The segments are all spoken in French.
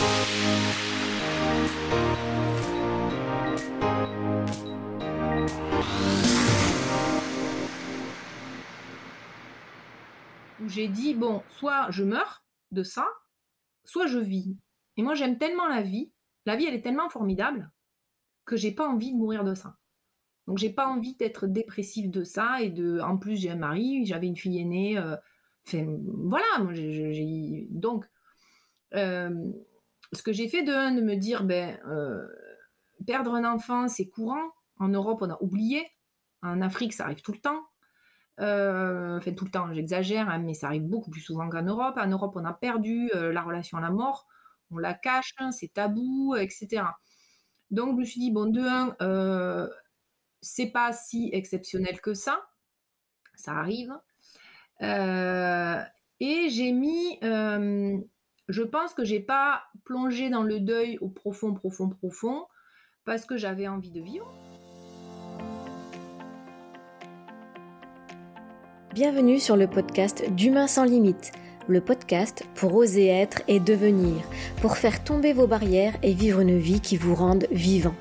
Où j'ai dit, bon, soit je meurs de ça, soit je vis. Et moi, j'aime tellement la vie, la vie, elle est tellement formidable que j'ai pas envie de mourir de ça. Donc, j'ai pas envie d'être dépressive de ça. Et de, en plus, j'ai un mari, j'avais une fille aînée. euh, voilà. moi, j'ai- donc, euh, ce que j'ai fait de un, de me dire, ben, euh, perdre un enfant, c'est courant. En Europe, on a oublié. En Afrique, ça arrive tout le temps. Euh, enfin, tout le temps, j'exagère, hein, mais ça arrive beaucoup plus souvent qu'en Europe. En Europe, on a perdu euh, la relation à la mort, on la cache, hein, c'est tabou, etc. Donc, je me suis dit, bon, de un, c'est pas si exceptionnel que ça, ça arrive. Et j'ai mis, je pense que j'ai pas plongé dans le deuil au profond, profond, profond, parce que j'avais envie de vivre. Bienvenue sur le podcast d'Humain sans limite, le podcast pour oser être et devenir, pour faire tomber vos barrières et vivre une vie qui vous rende vivant.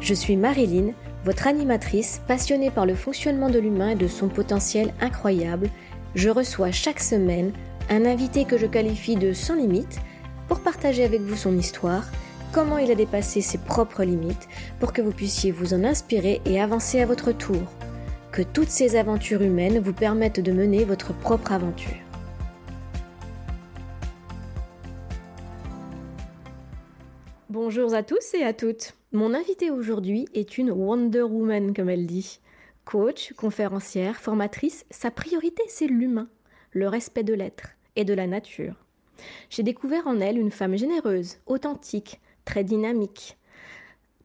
Je suis Marilyn, votre animatrice passionnée par le fonctionnement de l'humain et de son potentiel incroyable. Je reçois chaque semaine un invité que je qualifie de sans limite pour partager avec vous son histoire, comment il a dépassé ses propres limites, pour que vous puissiez vous en inspirer et avancer à votre tour que toutes ces aventures humaines vous permettent de mener votre propre aventure. Bonjour à tous et à toutes. Mon invitée aujourd'hui est une Wonder Woman, comme elle dit. Coach, conférencière, formatrice, sa priorité c'est l'humain, le respect de l'être et de la nature. J'ai découvert en elle une femme généreuse, authentique, très dynamique,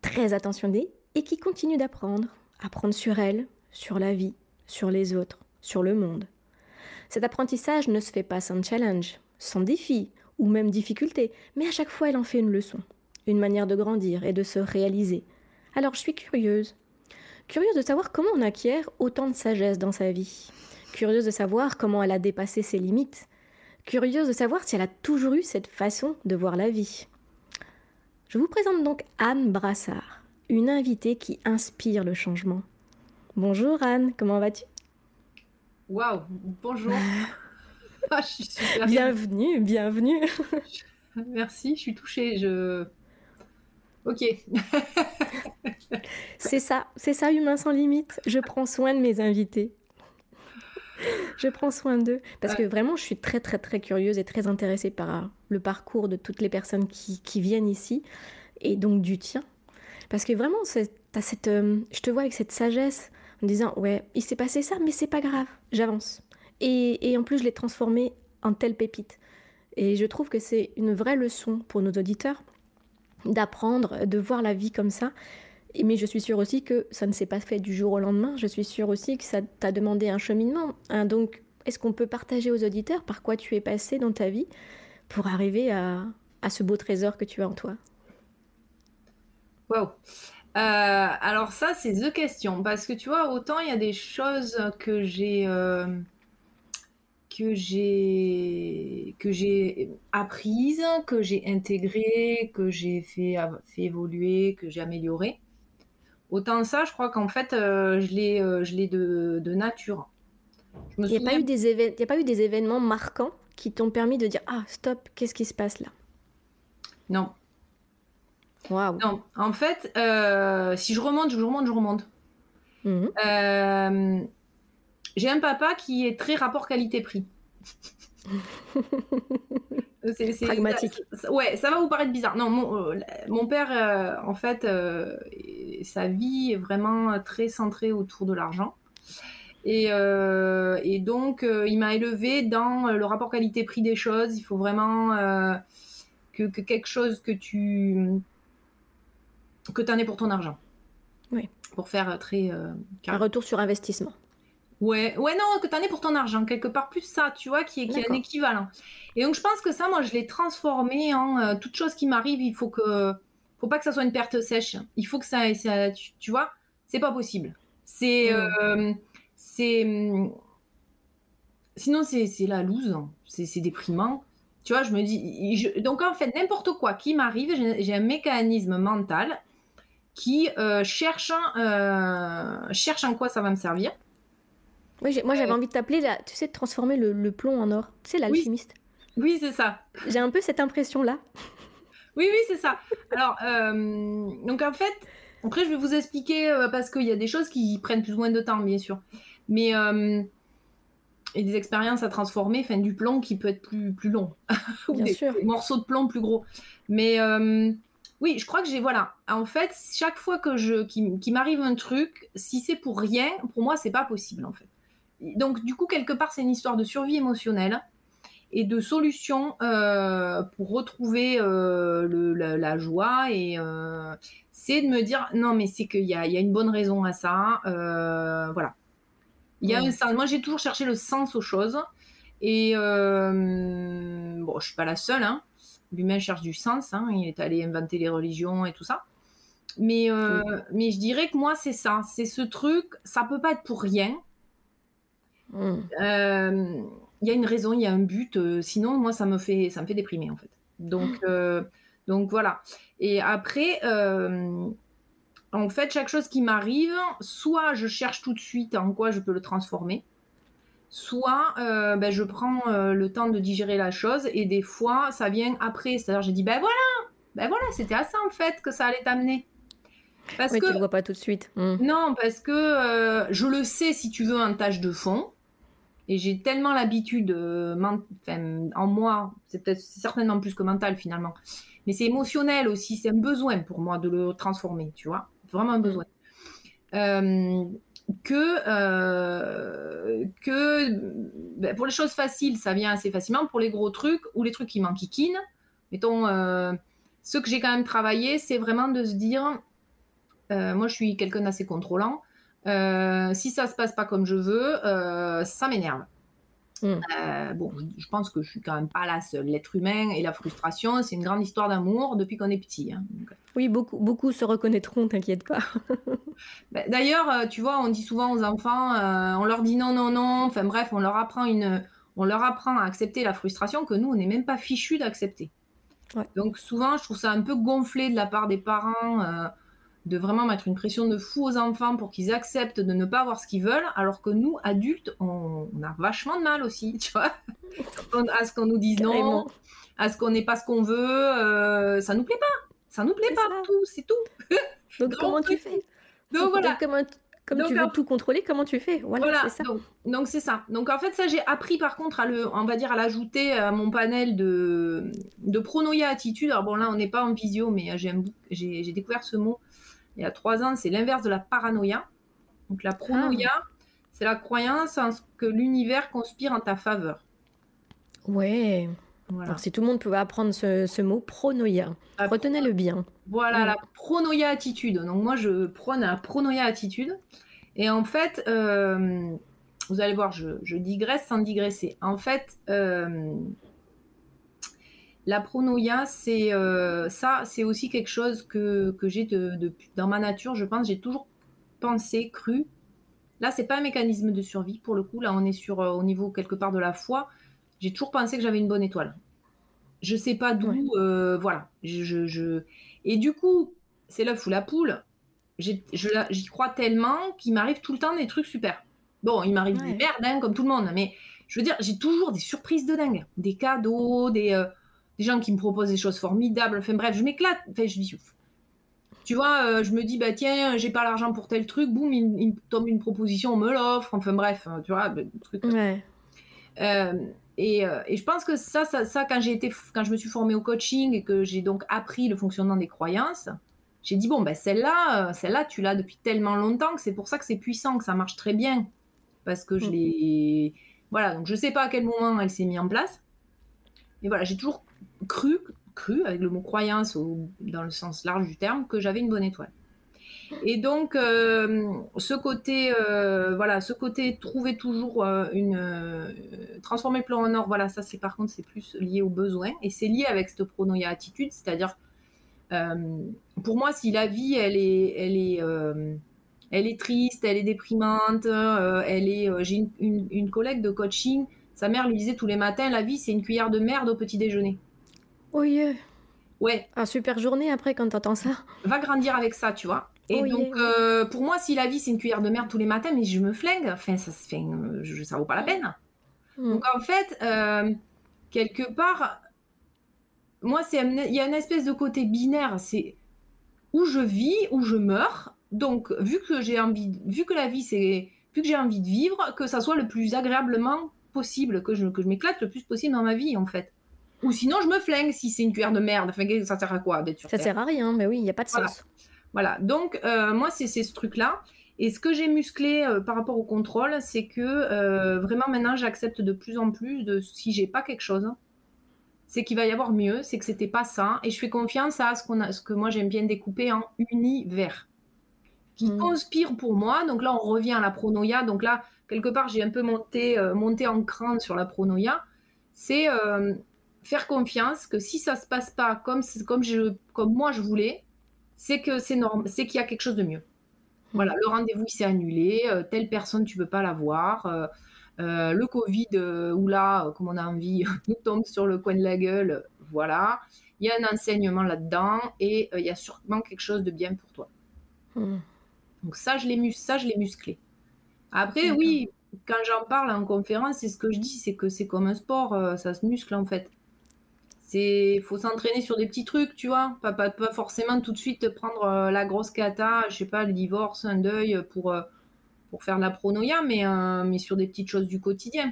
très attentionnée et qui continue d'apprendre, apprendre sur elle, sur la vie, sur les autres, sur le monde. Cet apprentissage ne se fait pas sans challenge, sans défi ou même difficulté, mais à chaque fois elle en fait une leçon, une manière de grandir et de se réaliser. Alors je suis curieuse. Curieuse de savoir comment on acquiert autant de sagesse dans sa vie. Curieuse de savoir comment elle a dépassé ses limites. Curieuse de savoir si elle a toujours eu cette façon de voir la vie. Je vous présente donc Anne Brassard, une invitée qui inspire le changement. Bonjour Anne, comment vas-tu? Waouh, bonjour. Ah, je suis super Bienvenue, bienvenue. Merci, je suis touchée. Je... Ok. C'est ça, c'est ça Humain sans limite. Je prends soin de mes invités. Je prends soin d'eux parce que vraiment je suis très très très curieuse et très intéressée par le parcours de toutes les personnes qui, qui viennent ici et donc du tien. Parce que vraiment, t'as cette, euh, je te vois avec cette sagesse en disant ouais, il s'est passé ça, mais c'est pas grave, j'avance. Et, et en plus, je l'ai transformé en telle pépite. Et je trouve que c'est une vraie leçon pour nos auditeurs d'apprendre, de voir la vie comme ça. Mais je suis sûre aussi que ça ne s'est pas fait du jour au lendemain. Je suis sûre aussi que ça t'a demandé un cheminement. hein. Donc, est-ce qu'on peut partager aux auditeurs par quoi tu es passé dans ta vie pour arriver à, ce beau trésor que tu as en toi? Waouh. Euh, alors ça, c'est the question. Parce que tu vois, autant il y a des choses que j'ai euh, que j'ai que j'ai apprises, que j'ai intégrées, que j'ai fait, fait évoluer, que j'ai amélioré. Autant ça, je crois qu'en fait, euh, je l'ai euh, je l'ai de, de nature. Il n'y a, pas eu des évén- il y a pas eu des événements marquants qui t'ont permis de dire Ah, stop, qu'est-ce qui se passe là? Non, Waouh non. En fait, euh, si je remonte, je remonte, je remonte. Mhm. J'ai un papa qui est très rapport qualité-prix. C'est- c'est- Pragmatique. ça- ouais, ça va vous paraître bizarre. Non, mon, mon père, en fait, euh, sa vie est vraiment très centrée autour de l'argent. Et, euh, et donc, euh, il m'a élevé dans le rapport qualité-prix des choses. Il faut vraiment euh, que, que quelque chose que tu que en aies pour ton argent. Oui. Pour faire très euh, Un retour sur investissement. Ouais, ouais, non, que t'en aies pour ton argent, quelque part plus ça, tu vois, qui est, qui est un équivalent. Et donc, je pense que ça, moi, je l'ai transformé en euh, toute chose qui m'arrive, il faut que, faut pas que ça soit une perte sèche. Il faut que ça, ça tu, tu vois, c'est pas possible. C'est, Mm. euh, c'est, sinon, c'est, c'est la loose, c'est, c'est déprimant. Tu vois, je me dis. Donc, en fait, n'importe quoi qui m'arrive, j'ai un mécanisme mental qui euh, cherche, euh, cherche en quoi ça va me servir. Oui, moi j'avais envie de t'appeler, tu sais, de transformer le, plomb en or. Tu sais, l'alchimiste. Oui, c'est ça. J'ai un peu cette impression-là. Oui, oui, c'est ça. Alors, euh, donc en fait, après je vais vous expliquer parce qu'il y a des choses qui prennent plus ou moins de temps, bien sûr. Mais et des expériences à transformer, enfin du plomb qui peut être plus, plus long. Bien sûr. Des morceaux de plomb plus gros. Mais oui, je crois que j'ai voilà. En fait, chaque fois que je qui, m'arrive un truc, si c'est pour rien, pour moi c'est pas possible en fait. Donc du coup quelque part c'est une histoire de survie émotionnelle et de solution euh, pour retrouver euh, le, la, joie et euh, c'est de me dire non mais c'est qu'il y a, y a, une bonne raison à ça voilà il y a un sens moi j'ai toujours cherché le sens aux choses et bon je suis pas la seule hein L'humain cherche du sens, hein, il est allé inventer les religions et tout ça. Mais, mais je dirais que moi, c'est ça. C'est ce truc, ça peut pas être pour rien. Hmm. Euh, il y a une raison, il y a un but. Euh, sinon, moi, ça me fait, ça me fait déprimer, en fait. Donc, hmm. donc voilà. Et après, en fait, chaque chose qui m'arrive, soit je cherche tout de suite en quoi je peux le transformer soit euh, ben, je prends euh, le temps de digérer la chose et des fois ça vient après. C'est-à-dire j'ai dit ben voilà, ben voilà, c'était à ça en fait que ça allait t'amener. Parce que tu le vois pas tout de suite. Hmm. Non, parce que euh, je le sais si tu veux en tâche de fond. Et j'ai tellement l'habitude en moi, c'est certainement plus que mental finalement, mais c'est émotionnel aussi, c'est un besoin pour moi de le transformer, tu vois, vraiment un besoin. Que, euh, que ben, pour les choses faciles, ça vient assez facilement. Pour les gros trucs ou les trucs qui m'enquiquinent, mettons, euh, ce que j'ai quand même travaillé, c'est vraiment de se dire, euh, moi je suis quelqu'un d'assez contrôlant, si ça se passe pas comme je veux, ça m'énerve. Mm. Euh, bon, je pense que je suis quand même pas la seule. L'être humain et la frustration, c'est une grande histoire d'amour depuis qu'on est petit. Hein. Euh. Oui, beaucoup, beaucoup se reconnaîtront, t'inquiète pas. Ben, d'ailleurs, euh, tu vois, on dit souvent aux enfants, on leur dit non, non, non. Enfin bref, on leur apprend une, on leur apprend à accepter la frustration que nous, on n'est même pas fichu d'accepter. Donc souvent, je trouve ça un peu gonflé de la part des parents de vraiment mettre une pression de fou aux enfants pour qu'ils acceptent de ne pas avoir ce qu'ils veulent, alors que nous, adultes, on, a vachement de mal aussi, tu vois, à ce qu'on nous dise non, à ce qu'on n'ait pas ce qu'on veut, euh, ça nous plaît pas, ça nous plaît pas, tout, c'est tout. Donc, comment tu fais? Donc voilà. comme tu veux tout contrôler, comment tu fais? Voilà, c'est ça. Donc c'est ça. Donc en fait, ça j'ai appris par contre à le, on va dire à l'ajouter à mon panel de, de pronoia attitude. Alors bon là, on n'est pas en visio, mais j'ai découvert ce mot il y a trois ans, c'est l'inverse de la paranoïa. Donc la pronoïa, ah. c'est la croyance en ce que l'univers conspire en ta faveur. Ouais. Alors si tout le monde pouvait apprendre ce, mot pronoïa, retenez-le bien. Voilà, la pronoïa attitude. Donc moi, je prône la pronoïa attitude. Et en fait, euh, vous allez voir, je, digresse sans digresser. En fait, euh, la pronoïa, c'est euh, ça, c'est aussi quelque chose que, j'ai de, dans ma nature. Je pense, j'ai toujours pensé, cru. Là, c'est pas un mécanisme de survie pour le coup. Là, on est sur euh, au niveau quelque part de la foi. J'ai toujours pensé que j'avais une bonne étoile. Je sais pas d'où, euh, voilà. Je, Et du coup, c'est l'œuf ou la poule. J'y crois tellement qu'il m'arrive tout le temps des trucs super. Bon, il m'arrive des merdes, hein, comme tout le monde, mais je veux dire, j'ai toujours des surprises de dingue, des cadeaux, des des gens qui me proposent des choses formidables. Enfin bref, je m'éclate. Enfin, je dis ouf. Tu vois, euh, je me dis, bah tiens, j'ai pas l'argent pour tel truc, boum, il, tombe une proposition, on me l'offre. Enfin bref, euh, tu vois, ben, truc. Ouais. Euh, et, et, je pense que ça, ça, ça quand j'ai été, quand je me suis formée au coaching et que j'ai donc appris le fonctionnement des croyances, j'ai dit bon ben celle-là, celle-là, tu l'as depuis tellement longtemps que c'est pour ça que c'est puissant, que ça marche très bien, parce que je mm. l'ai, voilà. Donc je sais pas à quel moment elle s'est mise en place, mais voilà, j'ai toujours cru, cru avec le mot croyance dans le sens large du terme, que j'avais une bonne étoile. Et donc, euh, ce côté, euh, voilà, ce côté trouver toujours euh, une transformer le plan en or, voilà, ça c'est par contre c'est plus lié aux besoins et c'est lié avec cette pronoia attitude, c'est-à-dire pour moi si la vie elle est, elle est, elle est triste, elle est déprimante, elle est, j'ai une, une, collègue de coaching Sa mère lui disait tous les matins, la vie, c'est une cuillère de merde au petit déjeuner. Oui. Ouais. Un super journée après quand t'entends ça. Va grandir avec ça, tu vois. Et donc, euh, pour moi, si la vie, c'est une cuillère de merde tous les matins, mais je me flingue. Enfin, ça, fait, ça vaut pas la peine. Hmm. Donc, en fait, euh, quelque part, moi, il y a une espèce de côté binaire. C'est où je vis, où je meurs. Donc, vu que j'ai envie, vu que la vie, c'est, vu que j'ai envie de vivre, que ça soit le plus agréablement possible, que je, que je m'éclate le plus possible dans ma vie, en fait. Ou sinon, je me flingue si c'est une cuillère de merde. Enfin, ça sert à quoi d'être sur Ça sert à rien, mais oui, il n'y a pas de sens. Voilà, donc euh, moi, c'est ce truc-là. Et ce que j'ai musclé euh, par rapport au contrôle, c'est que euh, vraiment maintenant, j'accepte de plus en plus de si j'ai pas quelque chose, c'est qu'il va y avoir mieux, c'est que c'était pas ça. Et je fais confiance à ce, qu'on a, ce que moi j'aime bien découper en univers qui mmh. conspire pour moi. Donc là, on revient à la pronoia. Donc là, quelque part, j'ai un peu monté, monté en cran sur la pronoia. C'est faire confiance que si ça se passe pas comme, comme, je, comme moi je voulais, c'est que c'est normal, c'est qu'il y a quelque chose de mieux. Voilà, le rendez-vous s'est annulé, euh, telle personne tu peux pas la voir, euh, euh, le Covid ou là, comme on a envie, nous tombe sur le coin de la gueule, voilà. Il y a un enseignement là-dedans et il y a sûrement quelque chose de bien pour toi. Hmm. Donc ça, je l'ai ça, je l'ai musclé. Après, oui, quand j'en parle en conférence, c'est ce que je dis, c'est que c'est comme un sport, ça se muscle en fait c'est faut s'entraîner sur des petits trucs, tu vois, pas, pas, pas forcément tout de suite prendre euh, la grosse cata, je sais pas, le divorce, un deuil pour, euh, pour faire de la pronoia, mais, euh, mais sur des petites choses du quotidien.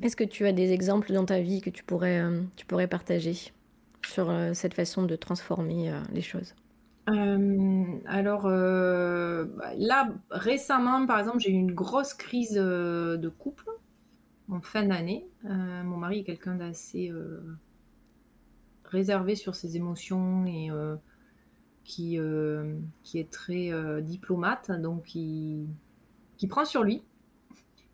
Est-ce que tu as des exemples dans ta vie que tu pourrais, tu pourrais partager sur cette façon de transformer les choses? Alors bah, là récemment par exemple j'ai eu une grosse crise de couple en fin d'année. Euh, mon mari est quelqu'un d'assez euh, réservé sur ses émotions et euh, qui, qui est très diplomate, donc qui, qui prend sur lui,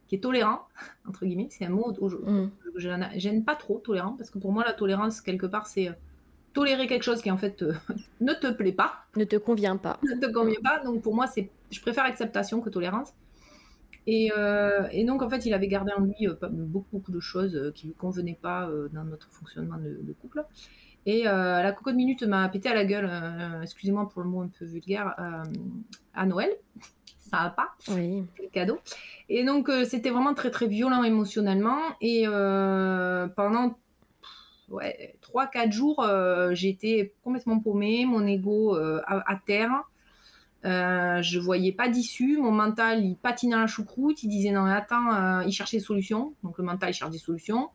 qui est tolérant, entre guillemets. C'est un mot que mm. je j'aime pas trop, tolérant, parce que pour moi, la tolérance, quelque part, c'est tolérer quelque chose qui en fait ne te plaît pas. Ne te convient pas. Ne te convient pas. Donc pour moi, c'est, je préfère acceptation que tolérance. Euh, et, donc, en fait, il avait gardé en lui euh, beaucoup, beaucoup de choses euh, qui ne lui convenaient pas dans notre fonctionnement de, couple. Et la cocotte minute m'a pété à la gueule, excusez-moi pour le mot un peu vulgaire, à Noël. Ça va pas. Oui. le cadeau. Et donc, c'était vraiment très, très violent émotionnellement. Et pendant ouais, 3-4 jours, j'étais complètement paumée, mon ego à, terre. Euh, je voyais pas d'issue. Mon mental, il patinait à la choucroute. Il disait non, mais attends, euh, il cherchait des solutions. Donc le mental, il cherche des solutions.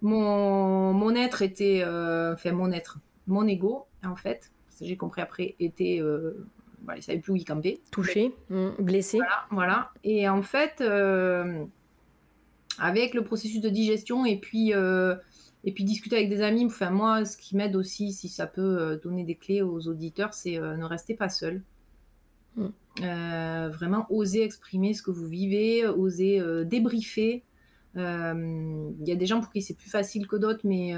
Mon, mon être était, euh, enfin mon être, mon ego, en fait, j'ai compris après, était, voilà, il savait plus où il campait. Touché, mmh, blessé. Voilà, voilà. Et en fait, avec le processus de digestion et puis et puis discuter avec des amis. Enfin moi, ce qui m'aide aussi, si ça peut donner des clés aux auditeurs, c'est ne rester pas seul. Euh, vraiment oser exprimer ce que vous vivez, oser euh, débriefer. Il euh, y a des gens pour qui c'est plus facile que d'autres, mais,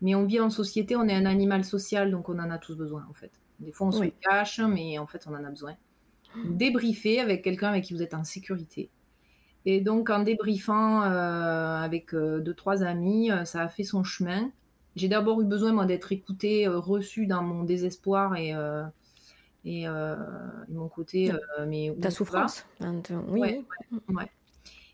mais on vit en société, on est un animal social, donc on en a tous besoin en fait. Des fois on se cache, mais en fait on en a besoin. Débriefer avec quelqu'un avec qui vous êtes en sécurité. Et donc en débriefant avec deux, trois amis, ça a fait son chemin. J'ai d'abord eu besoin moi d'être écoutée, reçue dans mon désespoir et et, euh, mon côté. Euh, mais Ta souffrance. Oui. Ouais, ouais,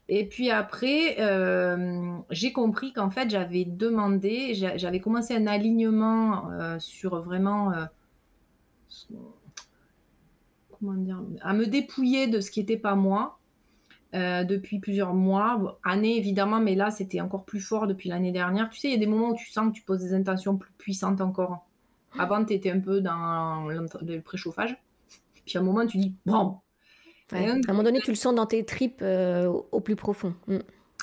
Et puis après, euh, j'ai compris qu'en fait, j'avais demandé, j'avais commencé un alignement sur vraiment. comment dire À me dépouiller de ce qui n'était pas moi. depuis plusieurs mois, années évidemment, mais là c'était encore plus fort depuis l'année dernière. Tu sais, il y a des moments où tu sens que tu poses des intentions plus puissantes encore. Avant, tu étais un peu dans le préchauffage. Puis à un moment, tu dis, bon. à un moment donné, tu le sens dans tes tripes euh, au plus profond. Mm.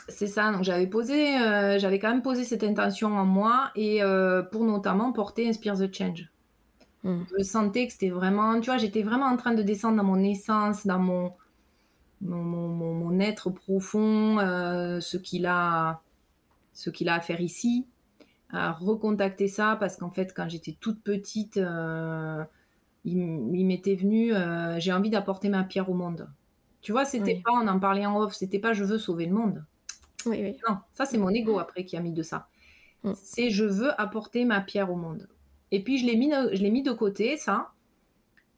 C'est ça. Donc j'avais posé, euh, j'avais quand même posé cette intention en moi et euh, pour notamment porter Inspire the Change. Mm. Je sentais que c'était vraiment, tu vois, j'étais vraiment en train de descendre dans mon essence, dans mon mon, mon, être profond, ce qu'il a, ce qu'il a à faire ici à recontacter ça parce qu'en fait, quand j'étais toute petite, euh, il, m'était venu, euh, j'ai envie d'apporter ma pierre au monde. Tu vois, c'était pas, on en parlait en off, c'était pas je veux sauver le monde. Non, ça c'est mon ego après qui a mis de ça. Mm. C'est je veux apporter ma pierre au monde. Et puis je l'ai mis, je l'ai mis de côté, ça.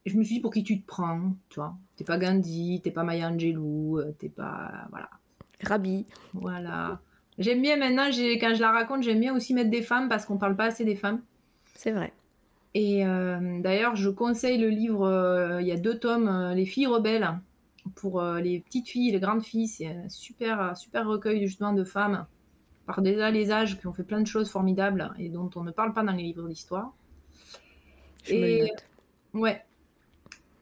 je me suis dit, pour qui tu te prends Tu vois, t'es pas Gandhi, t'es pas Maya Angelou, euh, t'es pas. Voilà. Rabi. Voilà. J'aime bien maintenant, quand je la raconte, j'aime bien aussi mettre des femmes parce qu'on parle pas assez des femmes. C'est vrai. Et euh, d'ailleurs, je conseille le livre, euh, il y a deux tomes, Les filles rebelles, pour les petites filles, les grandes filles. C'est un super, super recueil justement de femmes par déjà les âges qui ont fait plein de choses formidables et dont on ne parle pas dans les livres d'histoire. et ouais.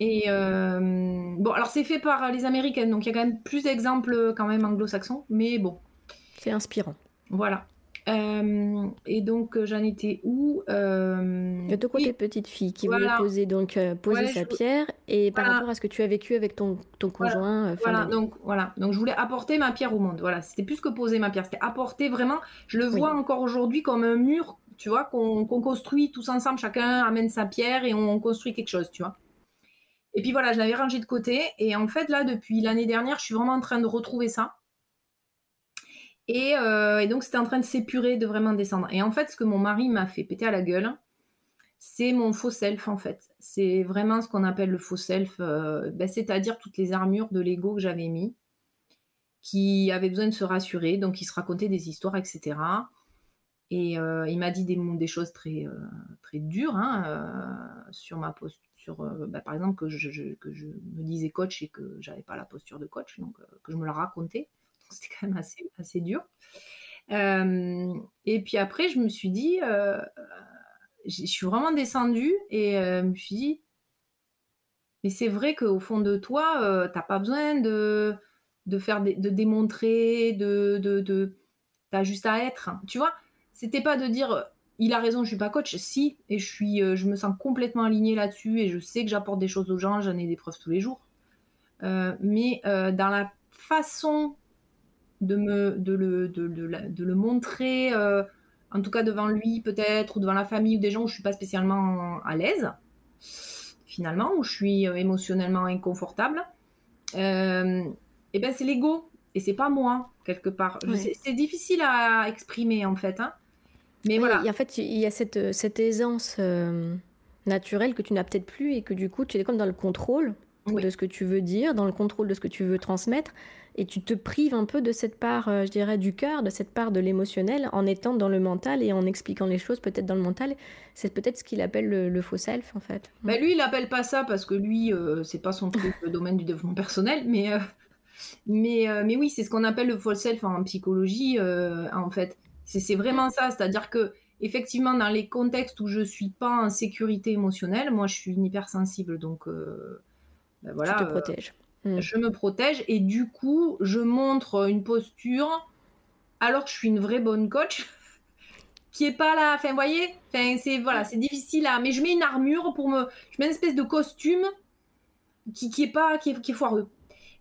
Et euh, bon, alors c'est fait par les Américaines, donc il y a quand même plus d'exemples quand même anglo-saxons, mais bon. C'est inspirant. Voilà. Euh, et donc euh, j'en étais où De ton côté, petite fille qui voulait poser donc poser sa pierre et par rapport à ce que tu as vécu avec ton, ton conjoint. Voilà. donc voilà, donc je voulais apporter ma pierre au monde. Voilà, c'était plus que poser ma pierre, c'était apporter vraiment. Je le vois encore aujourd'hui comme un mur, tu vois, qu'on construit tous ensemble, chacun amène sa pierre et on construit quelque chose, tu vois. Et puis voilà, je l'avais rangé de côté. Et en fait, là, depuis l'année dernière, je suis vraiment en train de retrouver ça. Euh, et, donc, c'était en train de s'épurer, de vraiment descendre. Et en fait, ce que mon mari m'a fait péter à la gueule, c'est mon faux self, en fait. C'est vraiment ce qu'on appelle le faux self, euh, ben, c'est-à-dire toutes les armures de l'ego que j'avais mis, qui avaient besoin de se rassurer, donc il se racontait des histoires, etc. Et euh, il m'a dit des, choses très, très dures hein, sur ma posture bah, par exemple, que je, me disais coach et que j'avais pas la posture de coach, donc que je me la racontais. C'était quand même assez, assez dur. Euh, et puis après, je me suis dit, je suis vraiment descendue et je me suis dit, mais c'est vrai qu'au fond de toi, tu n'as pas besoin de, de faire de démontrer, de, de, juste à être. Tu vois, c'était pas de dire il a raison, je suis pas coach. Si, et je suis, euh, je me sens complètement alignée là-dessus et je sais que j'apporte des choses aux gens, j'en ai des preuves tous les jours. Euh, mais euh, dans la façon de me, de le, de, de, le montrer, en tout cas devant lui peut-être ou devant la famille ou des gens où je suis pas spécialement à l'aise, finalement, où je suis émotionnellement inconfortable. et ben c'est l'ego et c'est pas moi quelque part. C'est difficile à exprimer en fait. Hein. Mais voilà. en fait, il y a cette, cette aisance euh, naturelle que tu n'as peut-être plus et que du coup, tu es comme dans le contrôle de ce que tu veux dire, dans le contrôle de ce que tu veux transmettre. Et tu te prives un peu de cette part, euh, je dirais, du cœur, de cette part de l'émotionnel en étant dans le mental et en expliquant les choses peut-être dans le mental. C'est peut-être ce qu'il appelle le, faux self, en fait. Bah, lui, il appelle pas ça parce que lui, euh, c'est pas son truc, le domaine du développement personnel, mais, mais, mais oui, c'est ce qu'on appelle le faux self en psychologie, en fait. C'est vraiment ça, c'est-à-dire que effectivement dans les contextes où je suis pas en sécurité émotionnelle, moi je suis une hypersensible, donc euh, ben voilà. Tu te protèges. Euh, je me protège et du coup je montre une posture alors que je suis une vraie bonne coach qui est pas là. Enfin, vous voyez, enfin, c'est voilà, c'est difficile à. Mais je mets une armure pour me. Je mets une espèce de costume qui, qui est pas qui qui est foireux.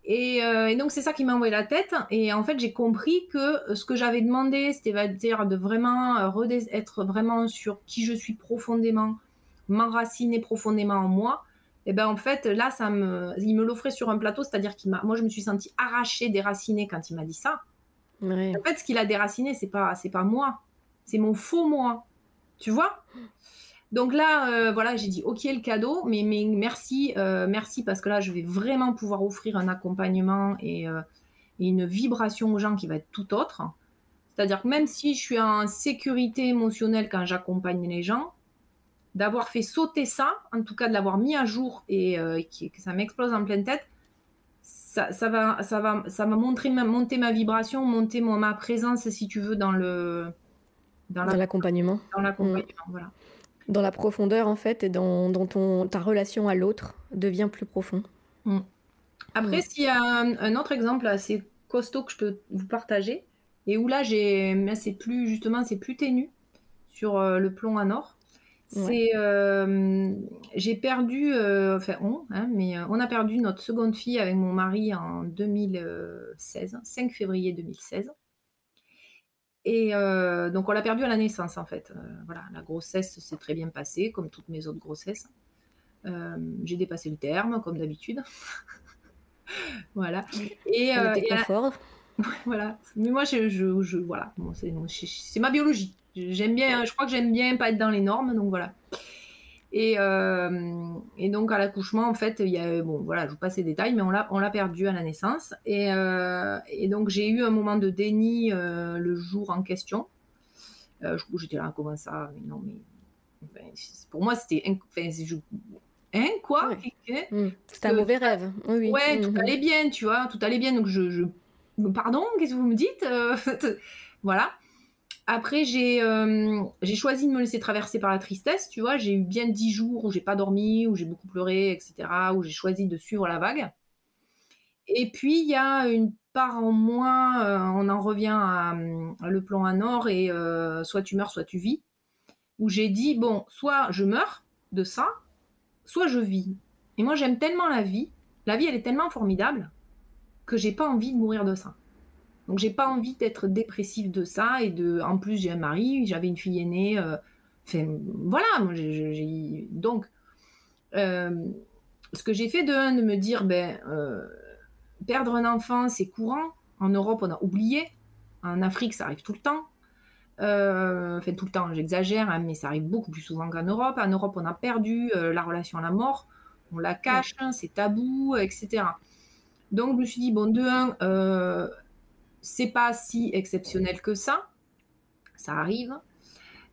Euh, et, donc c'est ça qui m'a envoyé la tête. Et en fait j'ai compris que ce que j'avais demandé, c'était dire de vraiment euh, être vraiment sur qui je suis profondément, m'enraciner profondément en moi. Et ben en fait là ça me, il me l'offrait sur un plateau, c'est-à-dire qu'il m'a, moi je me suis sentie arrachée, déracinée quand il m'a dit ça. En fait ce qu'il a déraciné c'est pas, c'est pas moi, c'est mon faux moi. Tu vois? Donc là, euh, voilà, j'ai dit ok le cadeau, mais, mais merci, euh, merci parce que là, je vais vraiment pouvoir offrir un accompagnement et, euh, une vibration aux gens qui va être tout autre. C'est-à-dire que même si je suis en sécurité émotionnelle quand j'accompagne les gens, d'avoir fait sauter ça, en tout cas de l'avoir mis à jour et que ça m'explose en pleine tête, ça, va, ça va, ça va montrer monter ma vibration, monter ma présence, si tu veux, dans le dans l'accompagnement. Dans l'accompagnement, voilà dans la profondeur en fait et dans, ton, ta relation à l'autre devient plus profond. Mm. Après, mm. s'il y a un, autre exemple assez costaud que je peux vous partager et où là j'ai, c'est plus justement c'est plus ténu sur euh, le plomb à nord. C'est euh, j'ai perdu, euh, enfin on, hein, mais on a perdu notre seconde fille avec mon mari en 2016, 5 février 2016. Et euh, donc on l'a perdu à la naissance en fait. Euh, voilà, la grossesse s'est très bien passée, comme toutes mes autres grossesses. Euh, j'ai dépassé le terme, comme d'habitude. voilà. Et, elle était confort. voilà. Mais moi, je, je, je voilà, bon, c'est ma biologie. J'aime bien, je crois que j'aime bien pas être dans les normes, donc voilà. Et, euh, et donc à l'accouchement, en fait, il y a, bon, voilà, je vous passe les détails, mais on l'a, on l'a perdu à la naissance. Et, euh, et donc j'ai eu un moment de déni euh, le jour en question. j'étais là, comment ça Mais non, mais pour moi, c'était, enfin, hein, quoi mmh. C'était un mauvais rêve. Oui, Ouais, tout mmh. allait bien, tu vois, tout allait bien. Donc je, je... pardon, qu'est-ce que vous me dites Voilà. Après, euh, j'ai choisi de me laisser traverser par la tristesse, tu vois. J'ai eu bien dix jours où j'ai pas dormi, où j'ai beaucoup pleuré, etc., où j'ai choisi de suivre la vague. Et puis, il y a une part en moins, euh, on en revient à, le plan à nord, et euh, soit tu meurs, soit tu vis, où j'ai dit, bon, soit je meurs de ça, soit je vis. Et moi, j'aime tellement la vie, la vie, elle est tellement formidable, que j'ai pas envie de mourir de ça. Donc j'ai pas envie d'être dépressive de ça et de. En plus j'ai un mari, j'avais une fille aînée. Euh, enfin voilà, donc euh, ce que j'ai fait de un de me dire ben euh, perdre un enfant c'est courant. En Europe on a oublié. En Afrique ça arrive tout le temps. enfin tout le temps, j'exagère, hein, mais ça arrive beaucoup plus souvent qu'en Europe. En Europe on a perdu la relation à la mort, on la cache, c'est tabou, etc. Donc je me suis dit bon de un c'est pas si exceptionnel que ça. Ça arrive.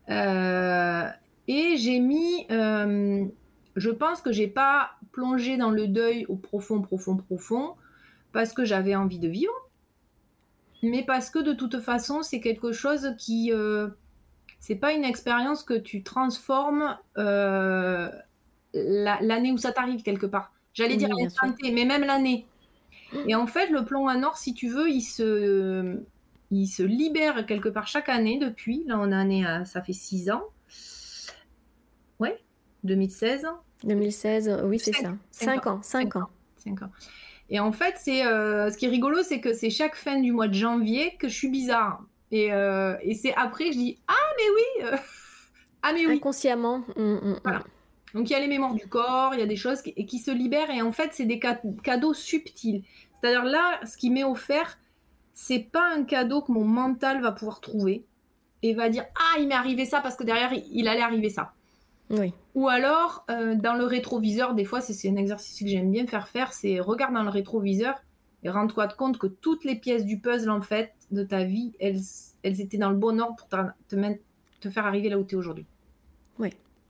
Euh, et j'ai mis. Euh, je pense que j'ai pas plongé dans le deuil au profond, profond, profond, parce que j'avais envie de vivre, mais parce que de toute façon, c'est quelque chose qui. Euh, c'est pas une expérience que tu transformes l'année où ça t'arrive quelque part. J'allais dire mais même l'année. Et en fait, le plomb à nord, si tu veux, il se, il se libère quelque part chaque année depuis. Là, on en est à, ça fait six ans. Ouais, 2016. 2016, oui, c'est ça. Cinq ans, cinq ans. Cinq ans. Et en fait, c'est euh, ce qui est rigolo, c'est que c'est chaque fin du mois de janvier que je suis bizarre. Et, euh, et c'est après que je dis Ah, mais oui euh, Ah, mais oui Inconsciemment. Mm, mm, mm. voilà. Donc il y a les mémoires du corps, il y a des choses qui, qui se libèrent et en fait c'est des cadeaux subtils. C'est-à-dire là, ce qui m'est offert, c'est pas un cadeau que mon mental va pouvoir trouver et va dire ah il m'est arrivé ça parce que derrière il allait arriver ça. Oui. Ou alors euh, dans le rétroviseur, des fois c'est un exercice que j'aime bien faire faire, c'est regarde dans le rétroviseur et rends-toi compte que toutes les pièces du puzzle en fait de ta vie, elles, elles étaient dans le bon ordre pour te, te faire arriver là où tu es aujourd'hui.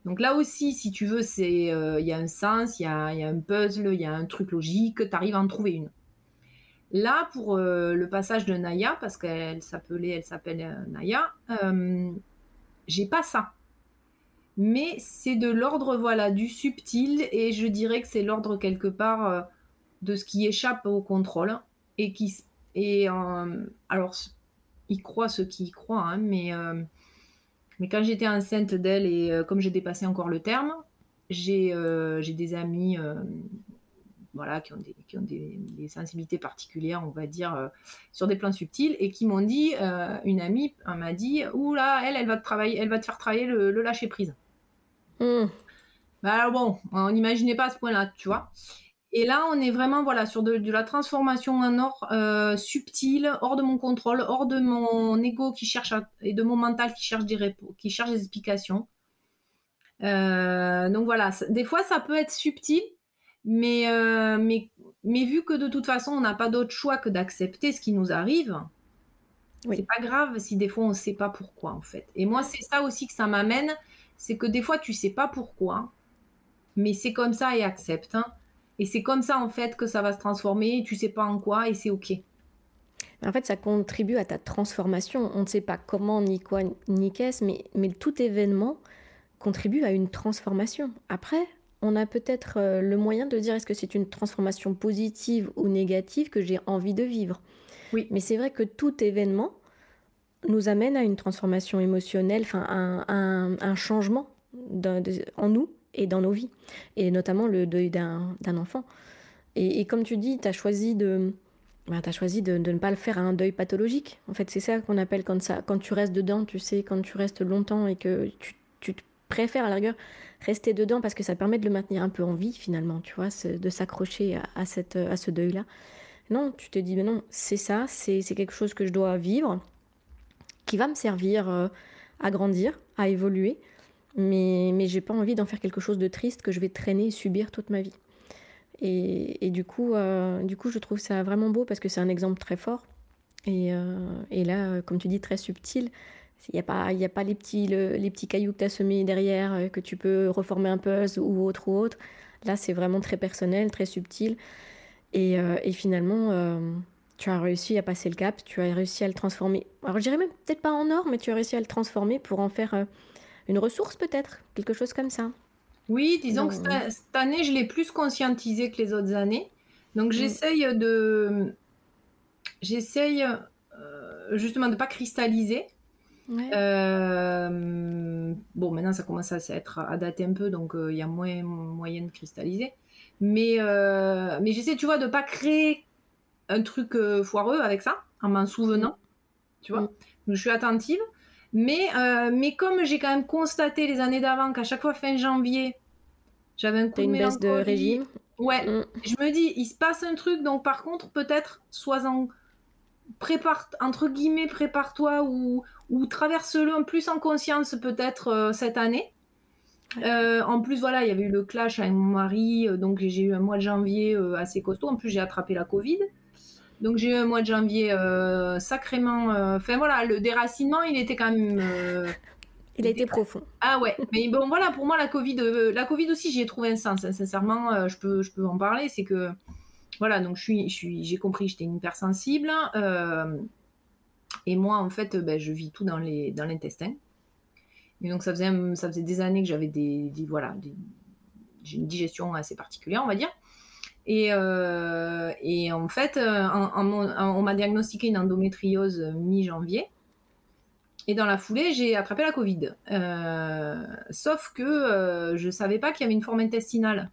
Donc là aussi, si tu veux, euh, il y a un sens, il y a, un puzzle, il y a un truc logique, tu arrives à en trouver une. Là, pour euh, le passage de Naya, parce qu'elle s'appelait, elle s'appelle euh, Naya, j'ai pas ça. Mais c'est de l'ordre, voilà, du subtil, et je dirais que c'est l'ordre quelque part de ce qui échappe au contrôle et qui et alors ils croient ceux qui y croient, hein, mais mais quand j'étais enceinte d'elle et euh, comme j'ai dépassé encore le terme, j'ai euh, des amis euh, voilà, qui ont, des, qui ont des, sensibilités particulières, on va dire, sur des plans subtils, et qui m'ont dit, une amie m'a dit, oula, elle, elle va te travailler, elle va te faire travailler le, lâcher prise. Mmh. Bah alors bon, on n'imaginait pas à ce point-là, tu vois. Et là, on est vraiment voilà sur de, la transformation en or euh, subtil, hors de mon contrôle, hors de mon ego qui cherche et de mon mental qui cherche des qui cherche des explications. Euh, donc voilà, des fois ça peut être subtil, mais, euh, mais, mais vu que de toute façon on n'a pas d'autre choix que d'accepter ce qui nous arrive, oui. c'est pas grave si des fois on ne sait pas pourquoi en fait. Et moi c'est ça aussi que ça m'amène, c'est que des fois tu sais pas pourquoi, mais c'est comme ça et accepte. Hein. Et c'est comme ça, en fait, que ça va se transformer. Tu sais pas en quoi et c'est OK. En fait, ça contribue à ta transformation. On ne sait pas comment, ni quoi, ni qu'est-ce, mais, mais tout événement contribue à une transformation. Après, on a peut-être euh, le moyen de dire est-ce que c'est une transformation positive ou négative que j'ai envie de vivre? Oui. Mais c'est vrai que tout événement nous amène à une transformation émotionnelle, enfin un, un, changement en nous et dans nos vies, et notamment le deuil d'un enfant. Et, comme tu dis, tu as choisi de... Ben, choisi de, ne pas le faire à un deuil pathologique. En fait, c'est ça qu'on appelle quand, ça, quand tu restes dedans, tu sais, quand tu restes longtemps et que tu, tu préfères à la rigueur rester dedans parce que ça permet de le maintenir un peu en vie finalement, tu vois, de s'accrocher à, cette, à ce deuil-là. Non, tu te dis, mais non, c'est ça, c'est quelque chose que je dois vivre, qui va me servir euh, à grandir, à évoluer, mais, mais j'ai pas envie d'en faire quelque chose de triste que je vais traîner et subir toute ma vie. Et, du, coup, euh, du coup, je trouve ça vraiment beau parce que c'est un exemple très fort. Et, euh, et là, comme tu dis, très subtil. Il n'y a pas, y a pas les, petits, les petits cailloux que tu as semés derrière, euh, que tu peux reformer un puzzle ou autre ou autre. Là, c'est vraiment très personnel, très subtil. Et, et finalement, tu as réussi à passer le cap, tu as réussi à le transformer. Alors, je dirais même peut-être pas en or, mais tu as réussi à le transformer pour en faire une ressource peut-être, quelque chose comme ça. Oui, disons que cette, année, je l'ai plus conscientisé que les autres années. Donc mm. j'essaye de... J'essaye euh, justement de ne pas cristalliser. Euh, bon, maintenant ça commence à, être, à dater un peu, donc euh, il y a moins moyen de cristalliser. Mais, mais j'essaie, tu vois, de ne pas créer un truc foireux avec ça, en m'en souvenant. Mm. Tu vois, je suis attentive. Mais, euh, mais comme j'ai quand même constaté les années d'avant qu'à chaque fois fin janvier, j'avais un coup de une baisse de régime. Ouais, mm. je me dis, il se passe un truc, donc par contre, peut-être, sois en. Prépare, entre guillemets, prépare-toi ou, ou traverse-le en plus en conscience, peut-être, euh, cette année. Euh, en plus, voilà, il y avait eu le clash avec mon mari, donc j'ai eu un mois de janvier assez costaud. En plus, j'ai attrapé la Covid. Donc j'ai eu un mois de janvier euh, sacrément. Euh, enfin voilà, le déracinement, il était quand même. Euh, il a été profond. Ah ouais, mais bon voilà, pour moi la Covid, la Covid aussi, j'y ai trouvé un sens. Hein, sincèrement, je peux, je peux en parler. C'est que voilà, donc je suis, je suis, j'ai compris, j'étais hypersensible. et moi, en fait, ben, je vis tout dans les, dans l'intestin. Et donc ça faisait, ça faisait des années que j'avais des, voilà, j'ai une digestion assez particulière, on va dire. Et, euh, et en fait, euh, on m'a diagnostiqué une endométriose mi-janvier. Et dans la foulée, j'ai attrapé la Covid. Euh, sauf que je ne savais pas qu'il y avait une forme intestinale.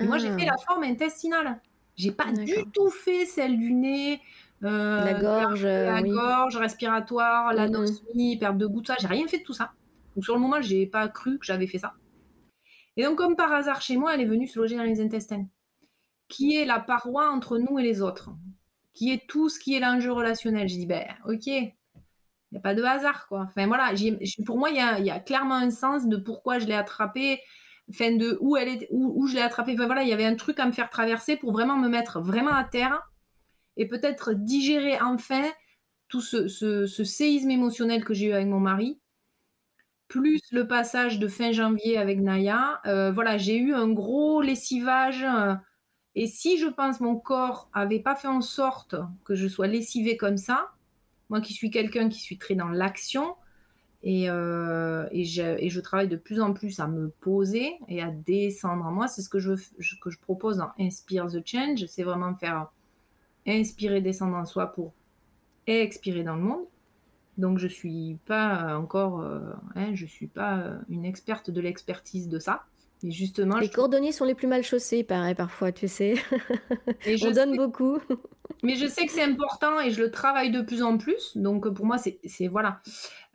Et moi, j'ai fait ah. la forme intestinale. J'ai pas du tout fait celle du nez, la gorge, la gorge respiratoire, la mm perte de goût, tout ça. J'ai rien fait de tout ça. Donc sur le moment, j'ai pas cru que j'avais fait ça. Et donc, comme par hasard, chez moi, elle est venue se loger dans les intestins qui est la paroi entre nous et les autres, qui est tout ce qui est l'enjeu relationnel. Je dis, ben, ok, il n'y a pas de hasard, quoi. Enfin, voilà, pour moi, il y a, clairement un sens de pourquoi je l'ai attrapée, enfin, de où, elle est, où, je l'ai attrapée. Voilà, il y avait un truc à me faire traverser pour vraiment me mettre vraiment à terre et peut-être digérer enfin tout ce, séisme émotionnel que j'ai eu avec mon mari plus le passage de fin janvier avec Naya, euh, voilà, j'ai eu un gros lessivage, euh, et si je pense mon corps avait pas fait en sorte que je sois lessivée comme ça, moi qui suis quelqu'un qui suis très dans l'action, et, euh, et, je, travaille de plus en plus à me poser et à descendre en moi. C'est ce que je, propose dans Inspire the Change. C'est vraiment faire inspirer, descendre en soi pour expirer dans le monde. Donc je suis pas encore, euh, hein, je suis pas une experte de l'expertise de ça justement, les cordonniers sont les plus mal chaussés, pareil parfois, tu sais. Et je On donne beaucoup. Mais je sais que c'est important et je le travaille de plus en plus. Donc pour moi, c'est voilà.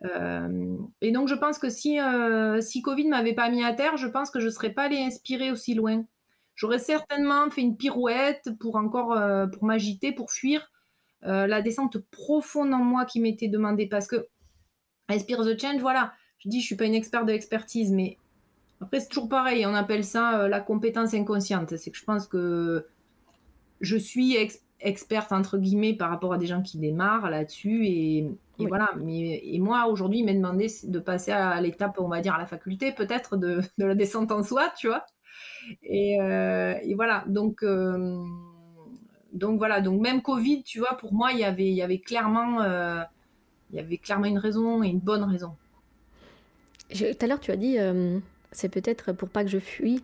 Euh, et donc je pense que si euh, si Covid m'avait pas mis à terre, je pense que je serais pas allée inspirer aussi loin. J'aurais certainement fait une pirouette pour encore euh, pour m'agiter, pour fuir la descente profonde en moi qui m'était demandée parce que Inspire the Change, voilà. Je dis, je suis pas une experte de l'expertise, mais après, c'est toujours pareil, on appelle ça euh, la compétence inconsciente. C'est que je pense que je suis experte, entre guillemets, par rapport à des gens qui démarrent là-dessus. Et, voilà. Mais, et moi, aujourd'hui, il m'a demandé de passer à l'étape, on va dire, à la faculté, peut-être, de, la descente en soi, tu vois. Et, euh, voilà. Donc. Euh, donc voilà, donc même Covid, tu vois, pour moi, il y avait, il y avait clairement, il y avait clairement une raison et une bonne raison. Tout à l'heure, tu as dit, c'est peut-être pour pas que je fuis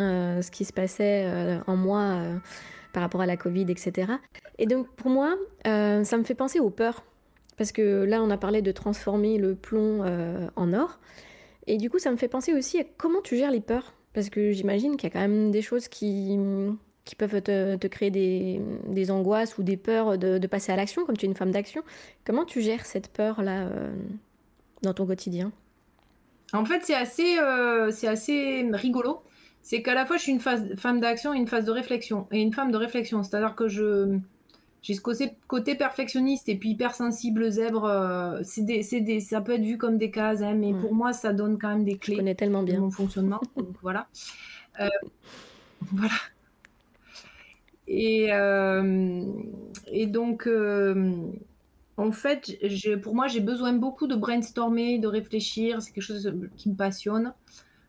euh, ce qui se passait euh, en moi euh, par rapport à la Covid, etc. Et donc pour moi, ça me fait penser aux peurs. Parce que là, on a parlé de transformer le plomb en or. Et du coup, ça me fait penser aussi à comment tu gères les peurs. Parce que j'imagine qu'il y a quand même des choses qui, qui peuvent te, créer des, des, angoisses ou des peurs de, de passer à l'action, comme tu es une femme d'action. Comment tu gères cette peur-là dans ton quotidien? En fait, c'est assez, euh, c'est assez rigolo. c'est qu'à la fois je suis une phase, femme d'action et une phase de réflexion. Et une femme de réflexion, c'est-à-dire que je j'ai ce côté, côté, perfectionniste et puis hypersensible zèbre. Euh, c'est des, des, ça peut être vu comme des cases, hein, mais pour moi, ça donne quand même des clés. Je connais tellement bien. mon fonctionnement. donc, voilà. Euh, voilà. Et, et donc, en fait, pour moi, j'ai besoin beaucoup de brainstormer, de réfléchir. C'est quelque chose qui me passionne.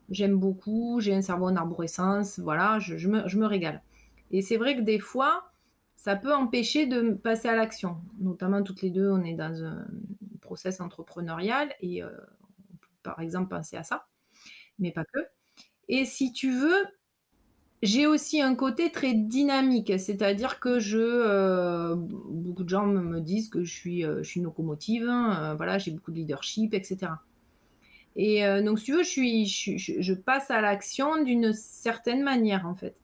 J'aime beaucoup. J'ai un cerveau en arborescence. Voilà, je, me, régale. Et c'est vrai que des fois, ça peut empêcher de passer à l'action. Notamment, toutes les deux, on est dans un process entrepreneurial et euh, on peut par exemple penser à ça, mais pas que. Et si tu veux, j'ai aussi un côté très dynamique, c'est-à-dire que je, euh, beaucoup de gens me disent que je suis, euh, je suis une locomotive, hein, voilà, j'ai beaucoup de leadership, etc. Et donc, si tu veux, je, suis, je, passe à l'action d'une certaine manière, en fait.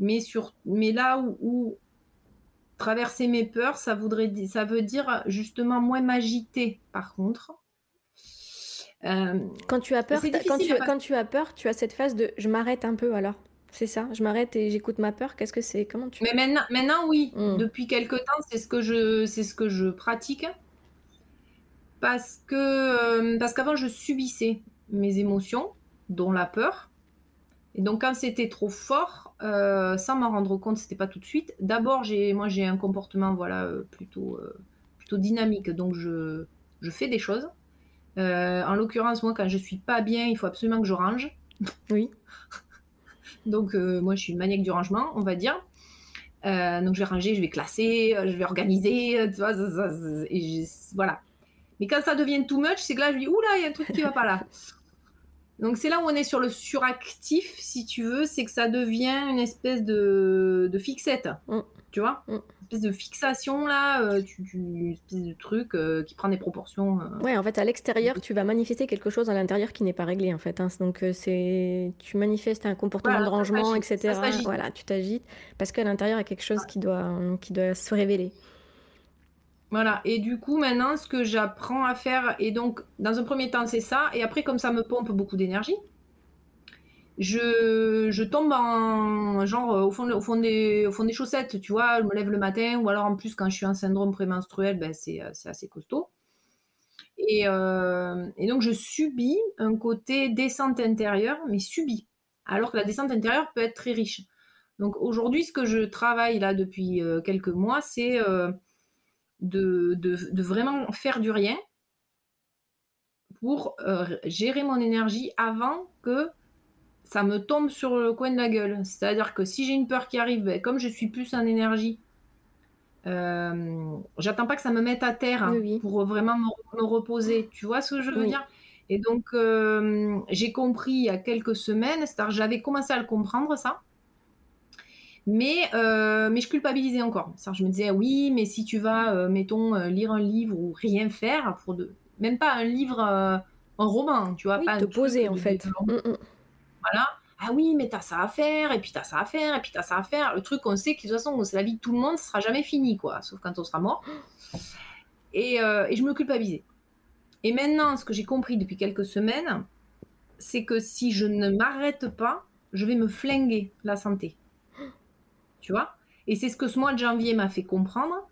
Mais, sur, mais là où Traverser mes peurs, ça, voudrait, ça veut dire justement moins m'agiter, par contre. Euh, quand tu as peur, quand tu, quand tu as peur, tu as cette phase de je m'arrête un peu alors. C'est ça, je m'arrête et j'écoute ma peur. Qu'est-ce que c'est Comment tu Mais maintenant, maintenant oui. Hmm. Depuis quelque temps, c'est ce que je, c'est ce que je pratique parce que euh, parce qu'avant je subissais mes émotions, dont la peur. Et donc quand c'était trop fort, euh, sans m'en rendre compte, c'était pas tout de suite. D'abord, j'ai, moi j'ai un comportement voilà euh, plutôt euh, plutôt dynamique, donc je, je fais des choses. en l'occurrence, moi quand je suis pas bien, il faut absolument que je range. Oui. donc moi je suis une maniaque du rangement, on va dire. donc je vais ranger, je vais classer, je vais organiser, tu vois, et voilà. Mais quand ça devient too much, c'est que là je dis oula, il y a un truc qui va pas là. Donc c'est là où on est sur le suractif, si tu veux, c'est que ça devient une espèce de, fixette, mm. tu vois mm. Espèce de fixation là, euh, une espèce de truc euh, qui prend des proportions. Euh. Ouais, en fait, à l'extérieur, tu vas manifester quelque chose à l'intérieur qui n'est pas réglé, en fait. Hein. Donc c'est, tu manifestes un comportement de rangement, etc. Voilà, tu t'agites parce qu'à l'intérieur, il y a quelque chose qui doit, qui doit se révéler. Voilà, et du coup, maintenant, ce que j'apprends à faire, et donc, dans un premier temps, c'est ça, et après, comme ça me pompe beaucoup d'énergie, je, je, tombe en genre au fond, au, fond des, au fond des chaussettes, tu vois, je me lève le matin, ou alors en plus, quand je suis en syndrome prémenstruel, ben, c'est assez costaud. Et, euh, et, donc, je subis un côté descente intérieure, mais subis, alors que la descente intérieure peut être très riche. Donc, aujourd'hui, ce que je travaille là depuis euh, quelques mois, c'est. Euh, de, vraiment faire du rien pour euh, gérer mon énergie avant que ça me tombe sur le coin de la gueule. C'est-à-dire que si j'ai une peur qui arrive, ben, comme je suis plus en énergie, euh, j'attends pas que ça me mette à terre pour vraiment me, reposer. Tu vois ce que je veux dire? Et donc, euh, j'ai compris il y a quelques semaines, c'est-à-dire j'avais commencé à le comprendre ça, mais, euh, mais je culpabilisais encore. je me disais, oui, mais si tu vas, euh, mettons, lire un livre ou rien faire, pour de... même pas un livre, un roman, tu vois, pas te poser en fait. Mm, mm. Ah oui, mais t'as ça à faire, et puis t'as ça à faire, et puis t'as ça à faire. Le truc, on sait que de toute façon, c'est la vie de tout le monde, ça sera jamais fini, quoi, sauf quand on sera mort. Et, et je me culpabilisais. Et maintenant, ce que j'ai compris depuis quelques semaines, c'est que si je ne m'arrête pas, je vais me flinguer la santé tu vois? Et c'est ce que ce mois de janvier m'a fait comprendre,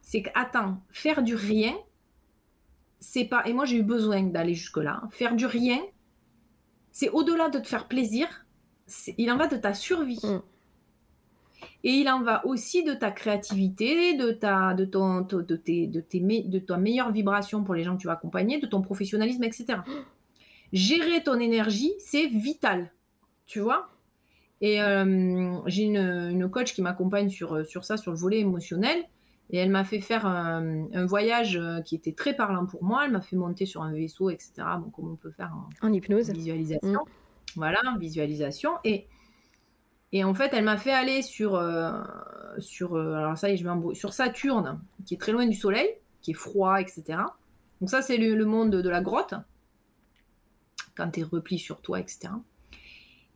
c'est que, attends, faire du rien, c'est pas... Et moi, j'ai eu besoin d'aller jusque-là. Faire du rien, c'est au-delà de te faire plaisir, il en va de ta survie. Mm. Et il en va aussi de ta créativité, de ta, de ton, de, tes, de, tes, de ta meilleure vibration pour les gens que tu vas accompagner, de ton professionnalisme, etc. Gérer ton énergie, c'est vital. Tu vois et euh, j'ai une, une, coach qui m'accompagne sur, sur ça, sur le volet émotionnel. Et elle m'a fait faire un, voyage euh, qui était très parlant pour moi. Elle m'a fait monter sur un vaisseau, etc. Donc, comme on peut faire en, hypnose. Visualisation. Mm. Voilà, visualisation. Et, et en fait, elle m'a fait aller sur, sur, alors ça je sur Saturne, qui est très loin du Soleil, qui est froid, etc. Donc ça, c'est le, le, monde de la grotte, quand tu es repli sur toi, etc.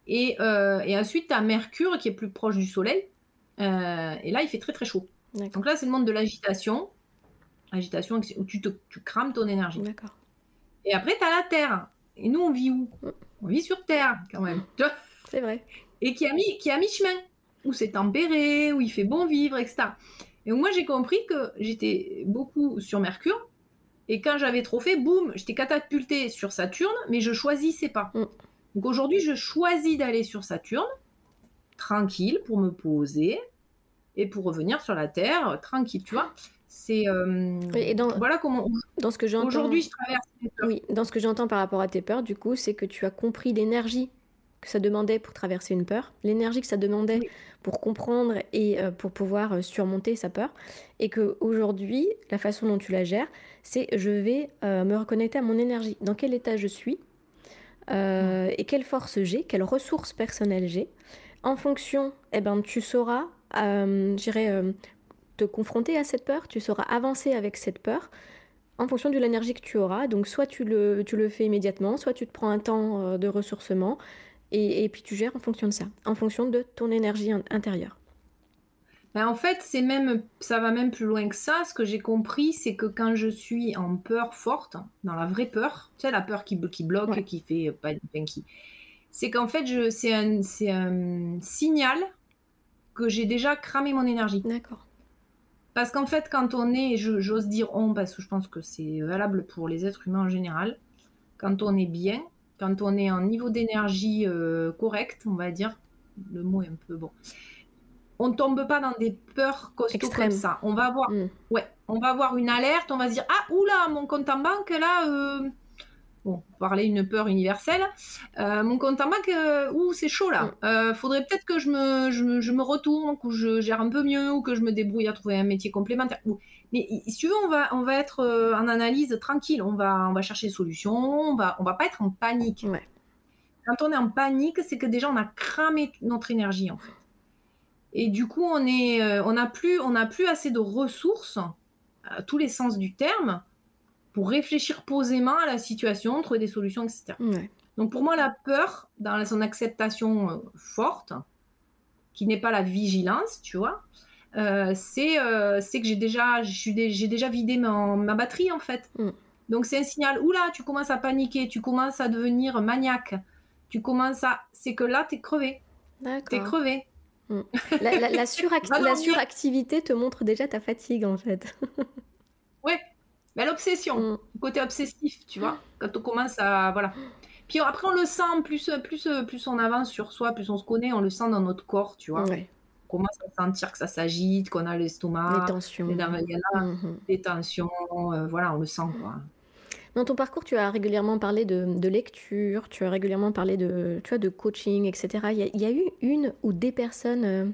Euh, et, ensuite, tu as Mercure qui est plus proche du Soleil. Euh, et là, il fait très très chaud. Donc là, c'est le monde de l'agitation. Agitation où tu, te, tu crames ton énergie. Et après, tu as la Terre. Et nous, on vit où? On vit sur Terre, quand même. C'est vrai. Et qui a mis, qui a mis chemin, où c'est tempéré, où il fait bon vivre, etc. Et moi, j'ai compris que j'étais beaucoup sur Mercure. Et quand j'avais trop fait, boum, j'étais catapultée sur Saturne, mais je choisissais pas. Mm. Donc aujourd'hui, je choisis d'aller sur Saturne, tranquille, pour me poser et pour revenir sur la Terre, tranquille, tu vois. C'est euh, voilà comment dans ce que j'entends aujourd'hui je traverse oui dans ce que j'entends par rapport à tes peurs du coup c'est que tu as compris l'énergie que ça demandait pour traverser une peur l'énergie que ça demandait pour comprendre et euh, pour pouvoir euh, surmonter sa peur. Et que aujourd'hui la façon dont tu la gères c'est je vais me reconnecter à mon énergie. Dans quel état je suis et quelle force j'ai quelles ressources personnelles j'ai. En fonction eh ben tu sauras euh, te confronter à cette peur, tu sauras avancer avec cette peur en fonction de l'énergie que tu auras. Donc soit tu le, tu le fais immédiatement, soit tu te prends un temps euh, de ressourcement et, puis tu gères en fonction de ça, en fonction de ton énergie intérieure. Ben en fait, c'est même, ça va même plus loin que ça. Ce que j'ai compris, c'est que quand je suis en peur forte, dans la vraie peur, tu sais, la peur qui, qui bloque, qui fait pas, qui, c'est qu'en fait, c'est un, un signal que j'ai déjà cramé mon énergie. D'accord. Parce qu'en fait, quand on est, j'ose dire on, parce que je pense que c'est valable pour les êtres humains en général, quand on est bien, quand on est en niveau d'énergie euh, correct, on va dire, le mot est un peu bon, on ne tombe pas dans des peurs costauds comme ça. On va avoir, mm. ouais, on va avoir une alerte, on va se dire ah oula mon compte en banque là, euh, bon, parler une peur universelle. Euh, mon compte en banque, euh, ouh, c'est chaud là. Mm. Euh, faudrait peut-être que je me, je, me retourne, que je gère un peu mieux, ou que je me débrouille à trouver un métier complémentaire. Mais si tu veux, on va, on va être en analyse tranquille. On va, on va chercher des solutions. On va, on va pas être en panique. Quand on est en panique, c'est que déjà on a cramé notre énergie en fait. Et du coup, on est, on n'a plus, on n'a plus assez de ressources, à tous les sens du terme, pour réfléchir posément à la situation, trouver des solutions, etc. Donc pour moi, la peur, dans son acceptation euh, forte, qui n'est pas la vigilance, tu vois, euh, euh, c'est que j'ai déjà, j'ai déjà vidé ma, ma, batterie en fait. Mm. Donc c'est un signal, oula, tu commences à paniquer, tu commences à devenir maniaque, tu commences à... C'est que là, tu es crevé. T'es crevé. Mm. La, la, la suractivité te montre déjà ta fatigue en fait. ouais, mais l'obsession, mm. côté obsessif, tu vois, quand on commence à. Voilà. Puis après, on le sent, plus, plus, plus on avance sur soi, plus on se connaît, on le sent dans notre corps, tu vois. On commence à sentir que ça s'agite, qu'on a l'estomac, les tensions, les, mm-hmm. tensions, euh, voilà, on le sent, quoi. Dans ton parcours, tu as régulièrement parlé de, lecture, tu as régulièrement parlé de, tu vois, de coaching, etc. Il y, a, eu une ou des personnes euh,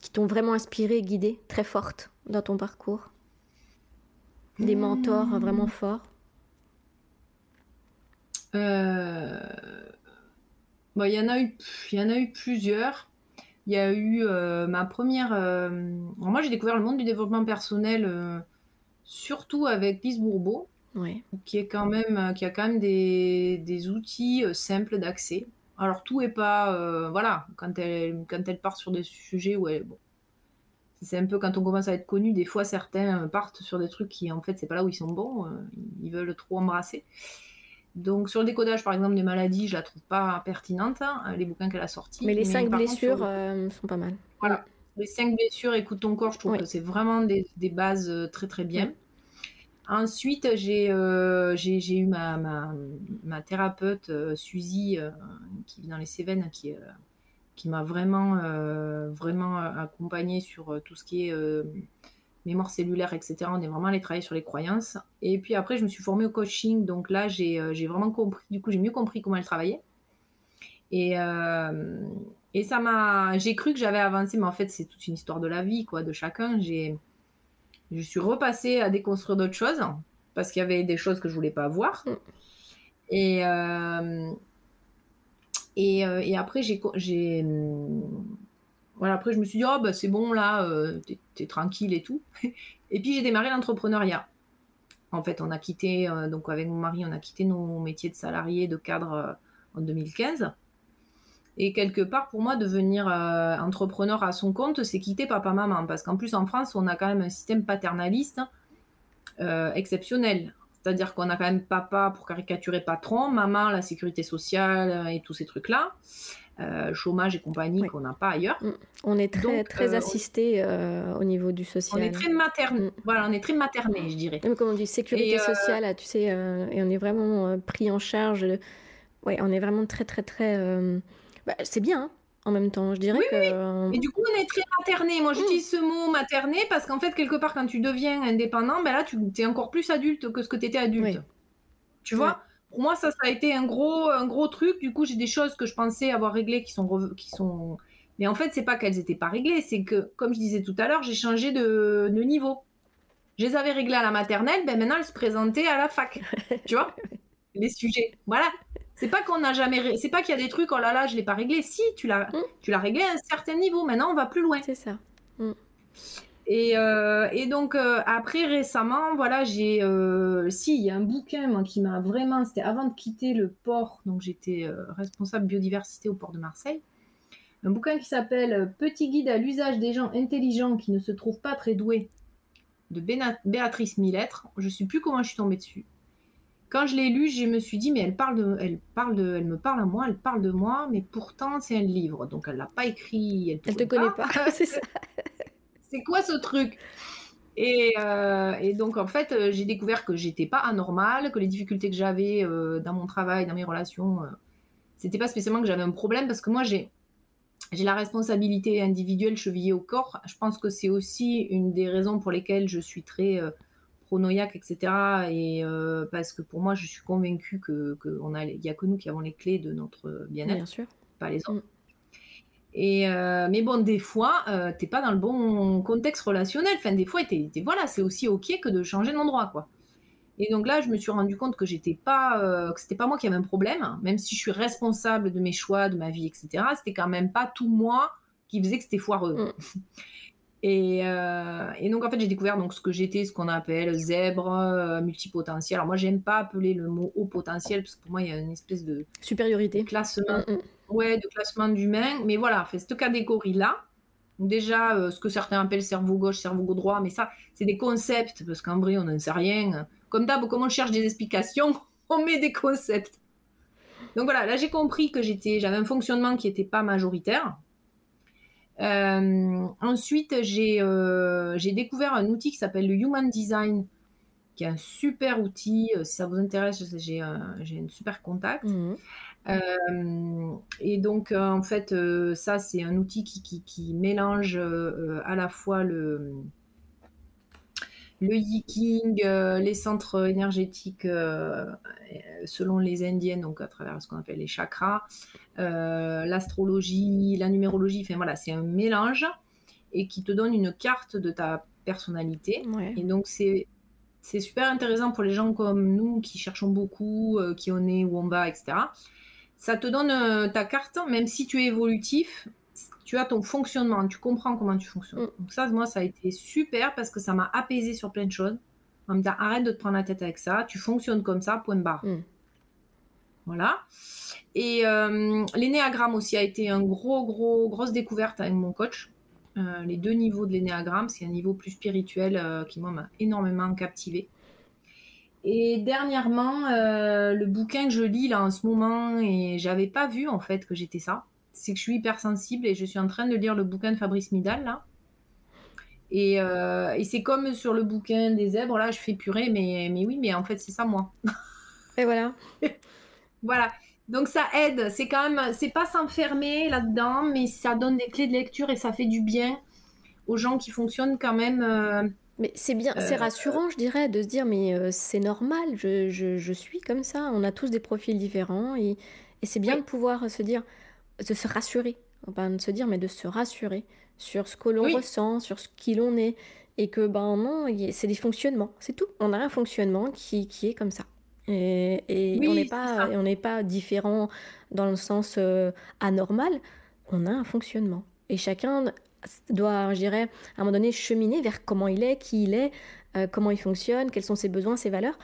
qui t'ont vraiment inspiré, guidé, très fortes dans ton parcours? Des mentors vraiment forts euh, Il y, en a eu, y en a eu plusieurs. Il y a eu euh, ma première. Euh, moi, j'ai découvert le monde du développement personnel surtout avec Lise Bourbeau, qui, est quand même, qui a quand même des, des outils simples d'accès. Alors, tout est pas. voilà, quand elle, quand elle part sur des sujets où elle. Bon, c'est un peu quand on commence à être connu, des fois certains partent sur des trucs qui en fait c'est pas là où ils sont bons, euh, ils veulent trop embrasser. Donc sur le décodage par exemple des maladies, je la trouve pas pertinente, hein, les bouquins qu'elle a sortis. Mais les cinq blessures euh, sont pas mal. Voilà, les cinq blessures, écoute ton corps, je trouve que c'est vraiment des, bases euh, très très bien. Ensuite, j'ai eu ma, ma, ma thérapeute Suzy qui vit dans les Cévennes, qui qui m'a vraiment, euh, vraiment accompagné sur euh, tout ce qui est euh, mémoire cellulaire, etc. On est vraiment allé travailler sur les croyances. Et puis après, je me suis formée au coaching. Donc là, j'ai vraiment compris, du coup, j'ai mieux compris comment elle travaillait. Et, et ça m'a. J'ai cru que j'avais avancé, mais en fait, c'est toute une histoire de la vie, quoi, de chacun. J'ai. Je suis repassée à déconstruire d'autres choses parce qu'il y avait des choses que je voulais pas voir. Mm. Et, euh, et, après, j'ai. Voilà, après, je me suis dit, oh, bah, c'est bon, là, euh, t'es tranquille et tout. et puis, j'ai démarré l'entrepreneuriat. En fait, on a quitté, euh, donc avec mon mari, on a quitté nos métiers de salariés, de cadre en 2015. Et quelque part, pour moi, devenir entrepreneur à son compte, c'est quitter papa-maman. Parce qu'en plus, en France, on a quand même un système paternaliste exceptionnel. C'est-à-dire qu'on a quand même papa pour caricaturer patron, maman la sécurité sociale et tous ces trucs-là. Euh, chômage et compagnie qu'on n'a pas ailleurs. Mm. On est très, très euh, assisté euh, au niveau du social. On est très materné, mm. voilà, on est très materné, je dirais. comme on dit, sécurité sociale, tu sais, et on est vraiment pris en charge. Ouais, on est vraiment très, très, très. Bah, c'est bien, hein, en même temps, je dirais oui, que. Oui. Et du coup, on est très materné. Moi, j'utilise mm. ce mot materné parce qu'en fait, quelque part, quand tu deviens indépendant, ben là, tu es encore plus adulte que ce que tu étais adulte. Tu vois? Pour moi, ça, ça a été un gros, un gros truc. Du coup, j'ai des choses que je pensais avoir réglées qui sont, qui sont... Mais en fait, c'est pas qu'elles n'étaient pas réglées, c'est que, comme je disais tout à l'heure, j'ai changé de, de, niveau. Je les avais réglées à la maternelle, ben maintenant elles se présentaient à la fac. tu vois? Les sujets. Voilà. C'est pas qu'on n'a jamais, c'est pas qu'il y a des trucs, oh là là, je l'ai pas réglé. Si, tu l'as, mm. tu l'as réglé à un certain niveau. Maintenant, on va plus loin. C'est ça. Mm. Euh, et, donc euh, après récemment, voilà, j'ai, euh, si il y a un bouquin qui m'a vraiment, c'était avant de quitter le port, donc j'étais responsable biodiversité au port de Marseille, un bouquin qui s'appelle Petit guide à l'usage des gens intelligents qui ne se trouvent pas très doués de Béatrice Millettre. Je ne sais plus comment je suis tombée dessus. Quand je l'ai lu, je me suis dit mais elle parle de, elle parle de, elle me parle à moi, elle parle de moi, mais pourtant c'est un livre, donc elle l'a pas écrit. Elle, te, te connaît pas, c'est ça c'est quoi ce truc? Euh, et, donc, en fait, euh, j'ai découvert que j'étais pas anormale, que les difficultés que j'avais euh, dans mon travail, dans mes relations, c'était pas spécialement que j'avais un problème, parce que moi, j'ai, j'ai la responsabilité individuelle chevillée au corps. Je pense que c'est aussi une des raisons pour lesquelles je suis très pronoïaque, etc. Et parce que pour moi, je suis convaincue que n'y a que nous qui avons les clés de notre bien-être, Bien sûr. pas les autres. Mm. Et euh, mais bon, des fois, euh, t'es pas dans le bon contexte relationnel. Enfin, des fois, voilà, c'est aussi ok que de changer d'endroit, quoi. Et donc là, je me suis rendu compte que j'étais pas, euh, que c'était pas moi qui avais un problème, même si je suis responsable de mes choix, de ma vie, etc. C'était quand même pas tout moi qui faisait que c'était foireux. Mm. Et, et, donc en fait, j'ai découvert donc ce que j'étais, ce qu'on appelle zèbre, multipotentiel. Alors moi, j'aime pas appeler le mot haut potentiel parce que pour moi, il y a une espèce de supériorité, classement. Mm, mm ouais, de classement d'humains. Mais voilà, fait cette catégorie-là, déjà, euh, ce que certains appellent cerveau gauche, cerveau droit, mais ça, c'est des concepts, parce qu'en vrai, on n'en sait rien. Comme d'hab, comme on cherche des explications, on met des concepts. Donc voilà, là, j'ai compris que j'étais, j'avais un fonctionnement qui n'était pas majoritaire. Euh, ensuite, euh, j'ai découvert un outil qui s'appelle le Human Design, qui est un super outil. Si ça vous intéresse, j'ai un super contact. Mmh. Euh, et donc, euh, en fait, euh, ça, c'est un outil qui, mélange à la fois le, le yiking, les centres énergétiques selon les indiennes, donc à travers ce qu'on appelle les chakras, l'astrologie, la numérologie, enfin voilà, c'est un mélange et qui te donne une carte de ta personnalité. Et donc c'est c'est super intéressant pour les gens comme nous qui cherchons beaucoup, qui on est, où on va, etc ça te donne euh, ta carte, même si tu es évolutif, tu as ton fonctionnement, tu comprends comment tu fonctionnes. Mm. Donc ça, moi, ça a été super parce que ça m'a apaisé sur plein de choses. En me disant, arrête de te prendre la tête avec ça, tu fonctionnes comme ça, point barre. Mm. Voilà. Et euh, l'énéagramme aussi a été un gros, gros, grosse découverte avec mon coach. Euh, les deux niveaux de l'énéagramme, c'est un niveau plus spirituel qui, moi, m'a énormément captivé. Et dernièrement, euh, le bouquin que je lis là en ce moment, et j'avais pas vu en fait que j'étais ça, c'est que je suis hypersensible et je suis en train de lire le bouquin de Fabrice Midal là. Et, euh, et c'est comme sur le bouquin des zèbres, là je fais purée, mais, mais oui, mais en fait c'est ça moi. Et voilà. voilà. Donc ça aide, c'est quand même, c'est pas s'enfermer là-dedans, mais ça donne des clés de lecture et ça fait du bien aux gens qui fonctionnent quand même. Euh, mais c'est bien, c'est euh, rassurant, je dirais, de se dire, mais euh, c'est normal, je, je, suis comme ça, on a tous des profils différents, et, et c'est bien de pouvoir se dire, de se rassurer, pas de se dire, mais de se rassurer sur ce que l'on ressent, sur ce qui l'on est, et que, ben non, c'est des fonctionnements, c'est tout. On a un fonctionnement qui, qui est comme ça. Et, et on n'est pas, on n'est pas différent dans le sens euh, anormal, on a un fonctionnement. Et chacun doit, je dirais, à un moment donné, cheminer vers comment il est, qui il est, euh, comment il fonctionne, quels sont ses besoins, ses valeurs.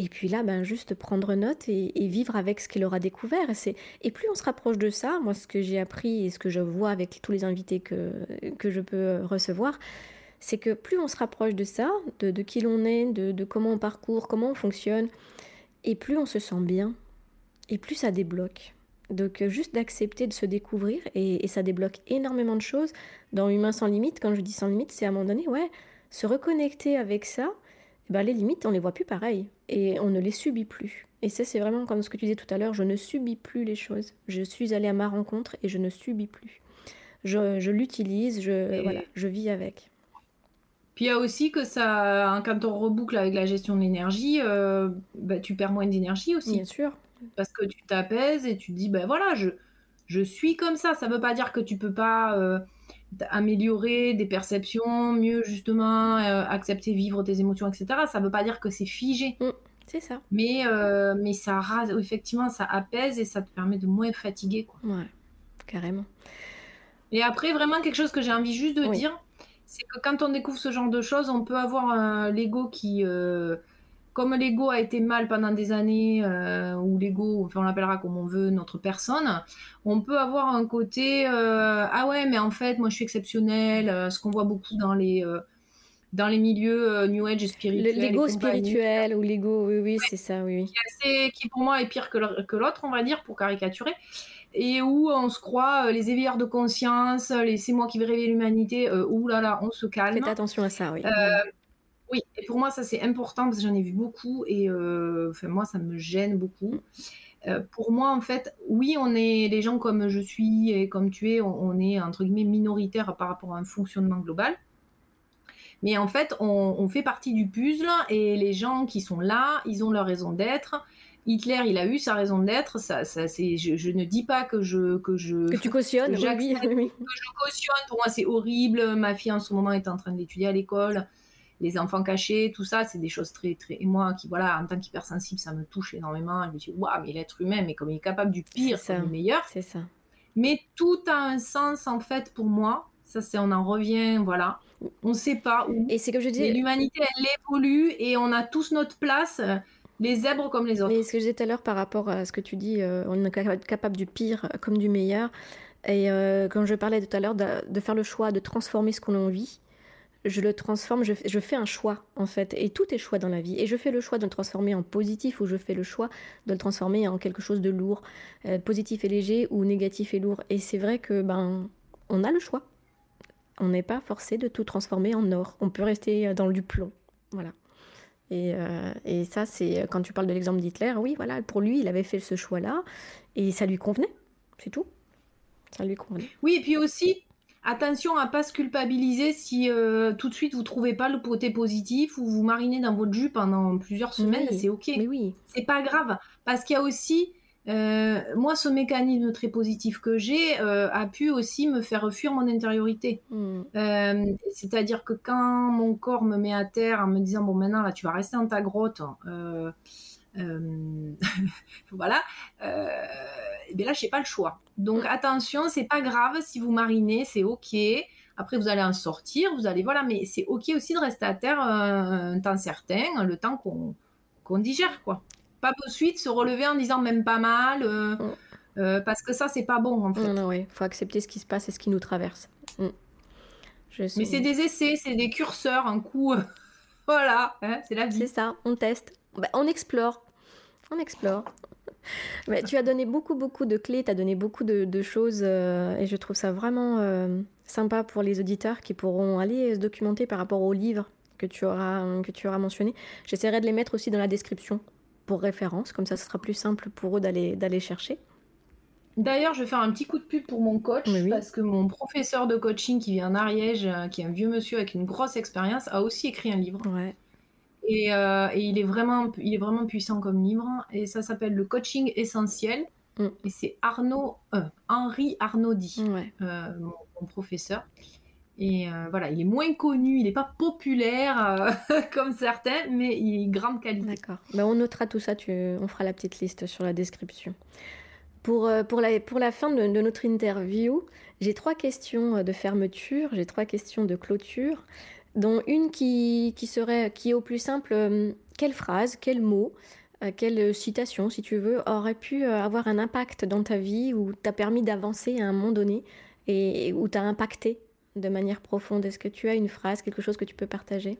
Et puis là, ben, juste prendre note et, vivre avec ce qu'il aura découvert. Et, et plus on se rapproche de ça, moi, ce que j'ai appris et ce que je vois avec tous les invités que, que je peux recevoir, c'est que plus on se rapproche de ça, de, qui l'on est, de, comment on parcourt, comment on fonctionne, et plus on se sent bien, et plus ça débloque. Donc euh, juste d'accepter de se découvrir, et, ça débloque énormément de choses. Dans Humain sans limite, quand je dis sans limite, c'est à un moment donné, ouais, se reconnecter avec ça, ben les limites, on les voit plus pareil, et on ne les subit plus. Et ça, c'est vraiment comme ce que tu disais tout à l'heure, je ne subis plus les choses. Je suis allée à ma rencontre et je ne subis plus. Je, l'utilise, je, voilà, je vis avec. Puis il y a aussi que ça, hein, quand on reboucle avec la gestion de l'énergie, euh, bah, tu perds moins d'énergie aussi. Bien sûr. Parce que tu t'apaises et tu te dis, ben voilà, je, je suis comme ça. Ça ne veut pas dire que tu peux pas euh, améliorer des perceptions, mieux justement euh, accepter, vivre tes émotions, etc. Ça ne veut pas dire que c'est figé. Mm, c'est ça. Mais, mais ça effectivement, ça apaise et ça te permet de moins fatiguer. Quoi. Ouais, carrément. Et après, vraiment, quelque chose que j'ai envie juste de dire, c'est que quand on découvre ce genre de choses, on peut avoir un l'ego qui, euh, comme l'ego a été mal pendant des années, euh, ou l'ego, enfin on l'appellera comme on veut, notre personne, on peut avoir un côté euh, ah ouais, mais en fait moi je suis exceptionnel, ce qu'on voit beaucoup dans les dans les milieux New Age et spirituels. L'ego spirituel ou l'ego, oui, oui, c'est ça, oui. Qui, qui, pour moi est pire que l'autre, on va dire, pour caricaturer et où on se croit euh, les éveilleurs de conscience, les c'est moi qui vais réveiller l'humanité, euh, ouh là là, on se calme. Faites attention à ça, oui. Euh, oui, et pour moi ça c'est important parce que j'en ai vu beaucoup et enfin, moi ça me gêne beaucoup. pour moi, en fait, oui, on est les gens comme je suis et comme tu es, on, est entre guillemets minoritaire par rapport à un fonctionnement global. Mais en fait, on, on, fait partie du puzzle et les gens qui sont là, ils ont leur raison d'être. Hitler, il a eu sa raison d'être. Ça, ça, c'est, je, ne dis pas que je que je que tu cautionnes, que, oui, oui. que je cautionne. Pour moi, c'est horrible. Ma fille en ce moment est en train d'étudier à l'école. Les enfants cachés, tout ça, c'est des choses très très. Et moi, qui voilà, en tant qu'hypersensible, ça me touche énormément. Je me dis, waouh, mais l'être humain, mais comme il est capable du pire, c'est du meilleur. C'est ça. Mais tout a un sens en fait pour moi. Ça, c'est on en revient, voilà. On ne sait pas où. Et c'est que je dis. L'humanité, elle évolue et on a tous notre place les zèbres comme les autres. Mais ce que je disais tout à l'heure par rapport à ce que tu dis, euh, on est capable du pire comme du meilleur. Et euh, quand je parlais tout à l'heure de, faire le choix de transformer ce qu'on vit, je le transforme, je, fais un choix en fait. Et tout est choix dans la vie. Et je fais le choix de le transformer en positif ou je fais le choix de le transformer en quelque chose de lourd, euh, positif et léger ou négatif et lourd. Et c'est vrai que ben on a le choix. On n'est pas forcé de tout transformer en or. On peut rester dans du plomb. Voilà. Euh, et, ça, c'est quand tu parles de l'exemple d'Hitler, oui, voilà, pour lui, il avait fait ce choix-là et ça lui convenait, c'est tout. Ça lui convenait. Oui, et puis aussi, attention à pas se culpabiliser si euh, tout de suite vous trouvez pas le côté positif ou vous marinez dans votre jus pendant plusieurs semaines, c'est ok. Mais oui. C'est pas grave parce qu'il y a aussi euh, moi, ce mécanisme très positif que j'ai euh, a pu aussi me faire fuir mon intériorité. Hmm. Euh, c'est-à-dire que quand mon corps me met à terre en me disant bon maintenant là tu vas rester dans ta grotte, voilà, et bien là j'ai pas le choix. Donc hmm. attention, c'est pas grave si vous marinez, c'est ok. Après vous allez en sortir, vous allez voilà, mais c'est ok aussi de rester à terre un temps certain, le temps qu'on digère quoi pas de suite se relever en disant même pas mal, euh, mm. euh, parce que ça, c'est pas bon en fait. Non, faut accepter ce qui se passe et ce qui nous traverse. Mm. Mais c'est des essais, c'est des curseurs, un coup. voilà, hein, c'est la vie. C'est ça, on teste, bah, on explore. On explore. Mais tu as donné beaucoup, beaucoup de clés, tu as donné beaucoup de, choses euh, et je trouve ça vraiment sympa pour les auditeurs qui pourront aller se documenter par rapport aux livres que tu auras, que tu auras mentionné. J'essaierai de les mettre aussi dans la description pour référence, comme ça ce sera plus simple pour eux d'aller, chercher. D'ailleurs, je vais faire un petit coup de pub pour mon coach, parce que mon professeur de coaching qui vient d'Ariège, euh, qui est un vieux monsieur avec une grosse expérience, a aussi écrit un livre. Ouais. Et, euh, et, il, est vraiment, il est vraiment puissant comme livre. Et ça s'appelle Le coaching essentiel. Mm. Et c'est Arnaud, euh, Henri Arnaudy, mon, professeur. Et euh, voilà, il est moins connu, il n'est pas populaire euh, comme certains, mais il est grande qualité. D'accord. Ben, on notera tout ça, tu, on fera la petite liste sur la description. Pour, euh, pour, la, pour la fin de, notre interview, j'ai trois questions de fermeture, j'ai trois questions de clôture, dont une qui, qui serait, qui est au plus simple, quelle phrase, quel mot, quelle citation, si tu veux, aurait pu avoir un impact dans ta vie ou t'a permis d'avancer à un moment donné et où t'as impacté de manière profonde? Est-ce que tu as une phrase, quelque chose que tu peux partager?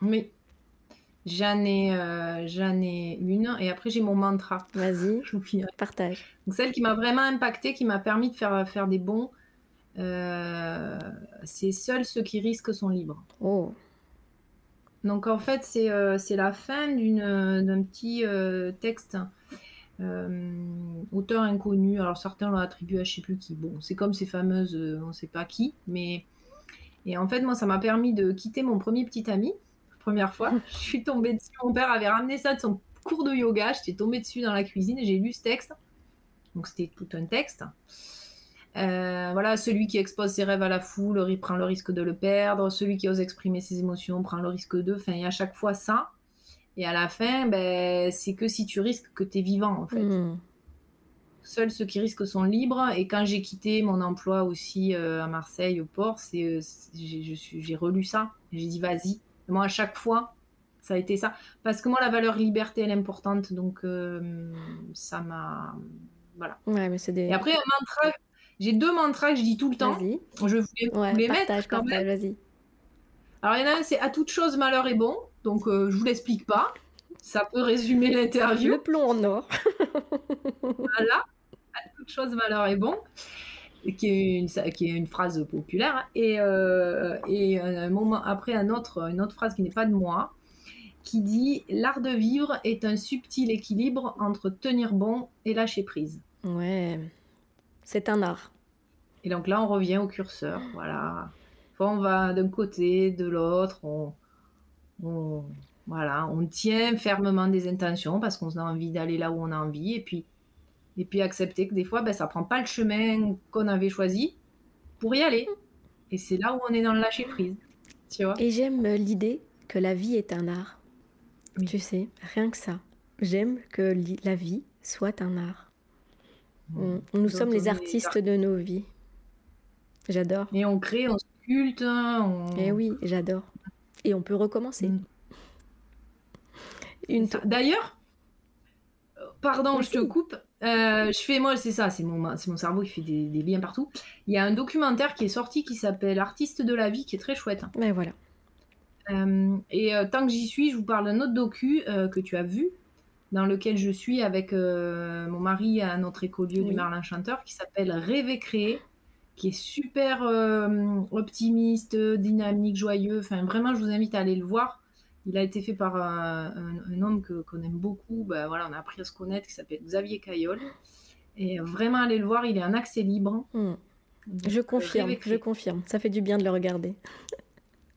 Oui. J'en ai, euh, ai une. Et après, j'ai mon mantra. Vas-y, je vous partage. Donc, celle qui m'a vraiment impacté, qui m'a permis de faire, faire des bons, euh, c'est Seuls ceux qui risquent sont libres. Oh. Donc, en fait, c'est, euh, la fin d'un petit texte. auteur inconnu, alors certains l'ont attribué à je sais plus qui. Bon, c'est comme ces fameuses, on ne sait pas qui, mais et en fait moi ça m'a permis de quitter mon premier petit ami première fois. je suis tombée dessus. Mon père avait ramené ça de son cours de yoga. J'étais tombée dessus dans la cuisine et j'ai lu ce texte. Donc c'était tout un texte. Euh, voilà, celui qui expose ses rêves à la foule il prend le risque de le perdre. Celui qui ose exprimer ses émotions prend le risque de. Enfin, il y a à chaque fois ça. Et à la fin, ben, c'est que si tu risques que tu es vivant, en fait. Hmm. Seuls ceux qui risquent sont libres. Et quand j'ai quitté mon emploi aussi euh, à Marseille, au port, c'est, euh, j'ai relu ça. J'ai dit, vas-y, moi, à chaque fois, ça a été ça. Parce que moi, la valeur liberté, elle est importante. Donc, euh, ça m'a. Voilà. Ouais, mais c'est des... Et après, un mantra. J'ai deux mantras que je dis tout le temps. Je voulais ouais, les partage, mettre. Partage. Alors, il y en a un, c'est à toute chose, malheur est bon. Donc, euh, je vous l'explique pas. Ça peut résumer l'interview. Le plomb en or. voilà. À toute chose, malheur est bon qui est une, qui est une phrase populaire. Et, euh, et un moment après, un autre, une autre phrase qui n'est pas de moi, qui dit L'art de vivre est un subtil équilibre entre tenir bon et lâcher prise. Ouais, c'est un art. Et donc là, on revient au curseur. Voilà. on va d'un côté, de l'autre, on, on, voilà, on tient fermement des intentions parce qu'on a envie d'aller là où on a envie. Et puis, et puis accepter que des fois, ben, ça prend pas le chemin qu'on avait choisi pour y aller. Et c'est là où on est dans le lâcher prise. Tu vois Et j'aime l'idée que la vie est un art. Tu sais, rien que ça. J'aime que la vie soit un art. Nous sommes les artistes de nos vies. J'adore. Et on crée, on sculpte. On... Et eh oui, j'adore. Et on peut recommencer. Mm. Une... D'ailleurs, pardon, je te coupe. Euh, je fais, moi, c'est ça, c'est mon, mon cerveau qui fait des, liens partout. Il y a un documentaire qui est sorti qui s'appelle Artiste de la vie, qui est très chouette. Mais voilà. Euh, et euh, tant que j'y suis, je vous parle d'un autre docu que tu as vu, dans lequel je suis avec mon mari à notre écolieu du Merlin Chanteur, qui s'appelle Rêver créer, qui est super optimiste, dynamique, joyeux. Enfin, vraiment, je vous invite à aller le voir. Il a été fait par un, homme que, qu'on aime beaucoup. Ben, voilà, on a appris à se connaître, qui s'appelle Xavier Caillol. Et vraiment, allez le voir, il est un accès libre. Hmm. je euh, confirme, je confirme. Ça fait du bien de le regarder.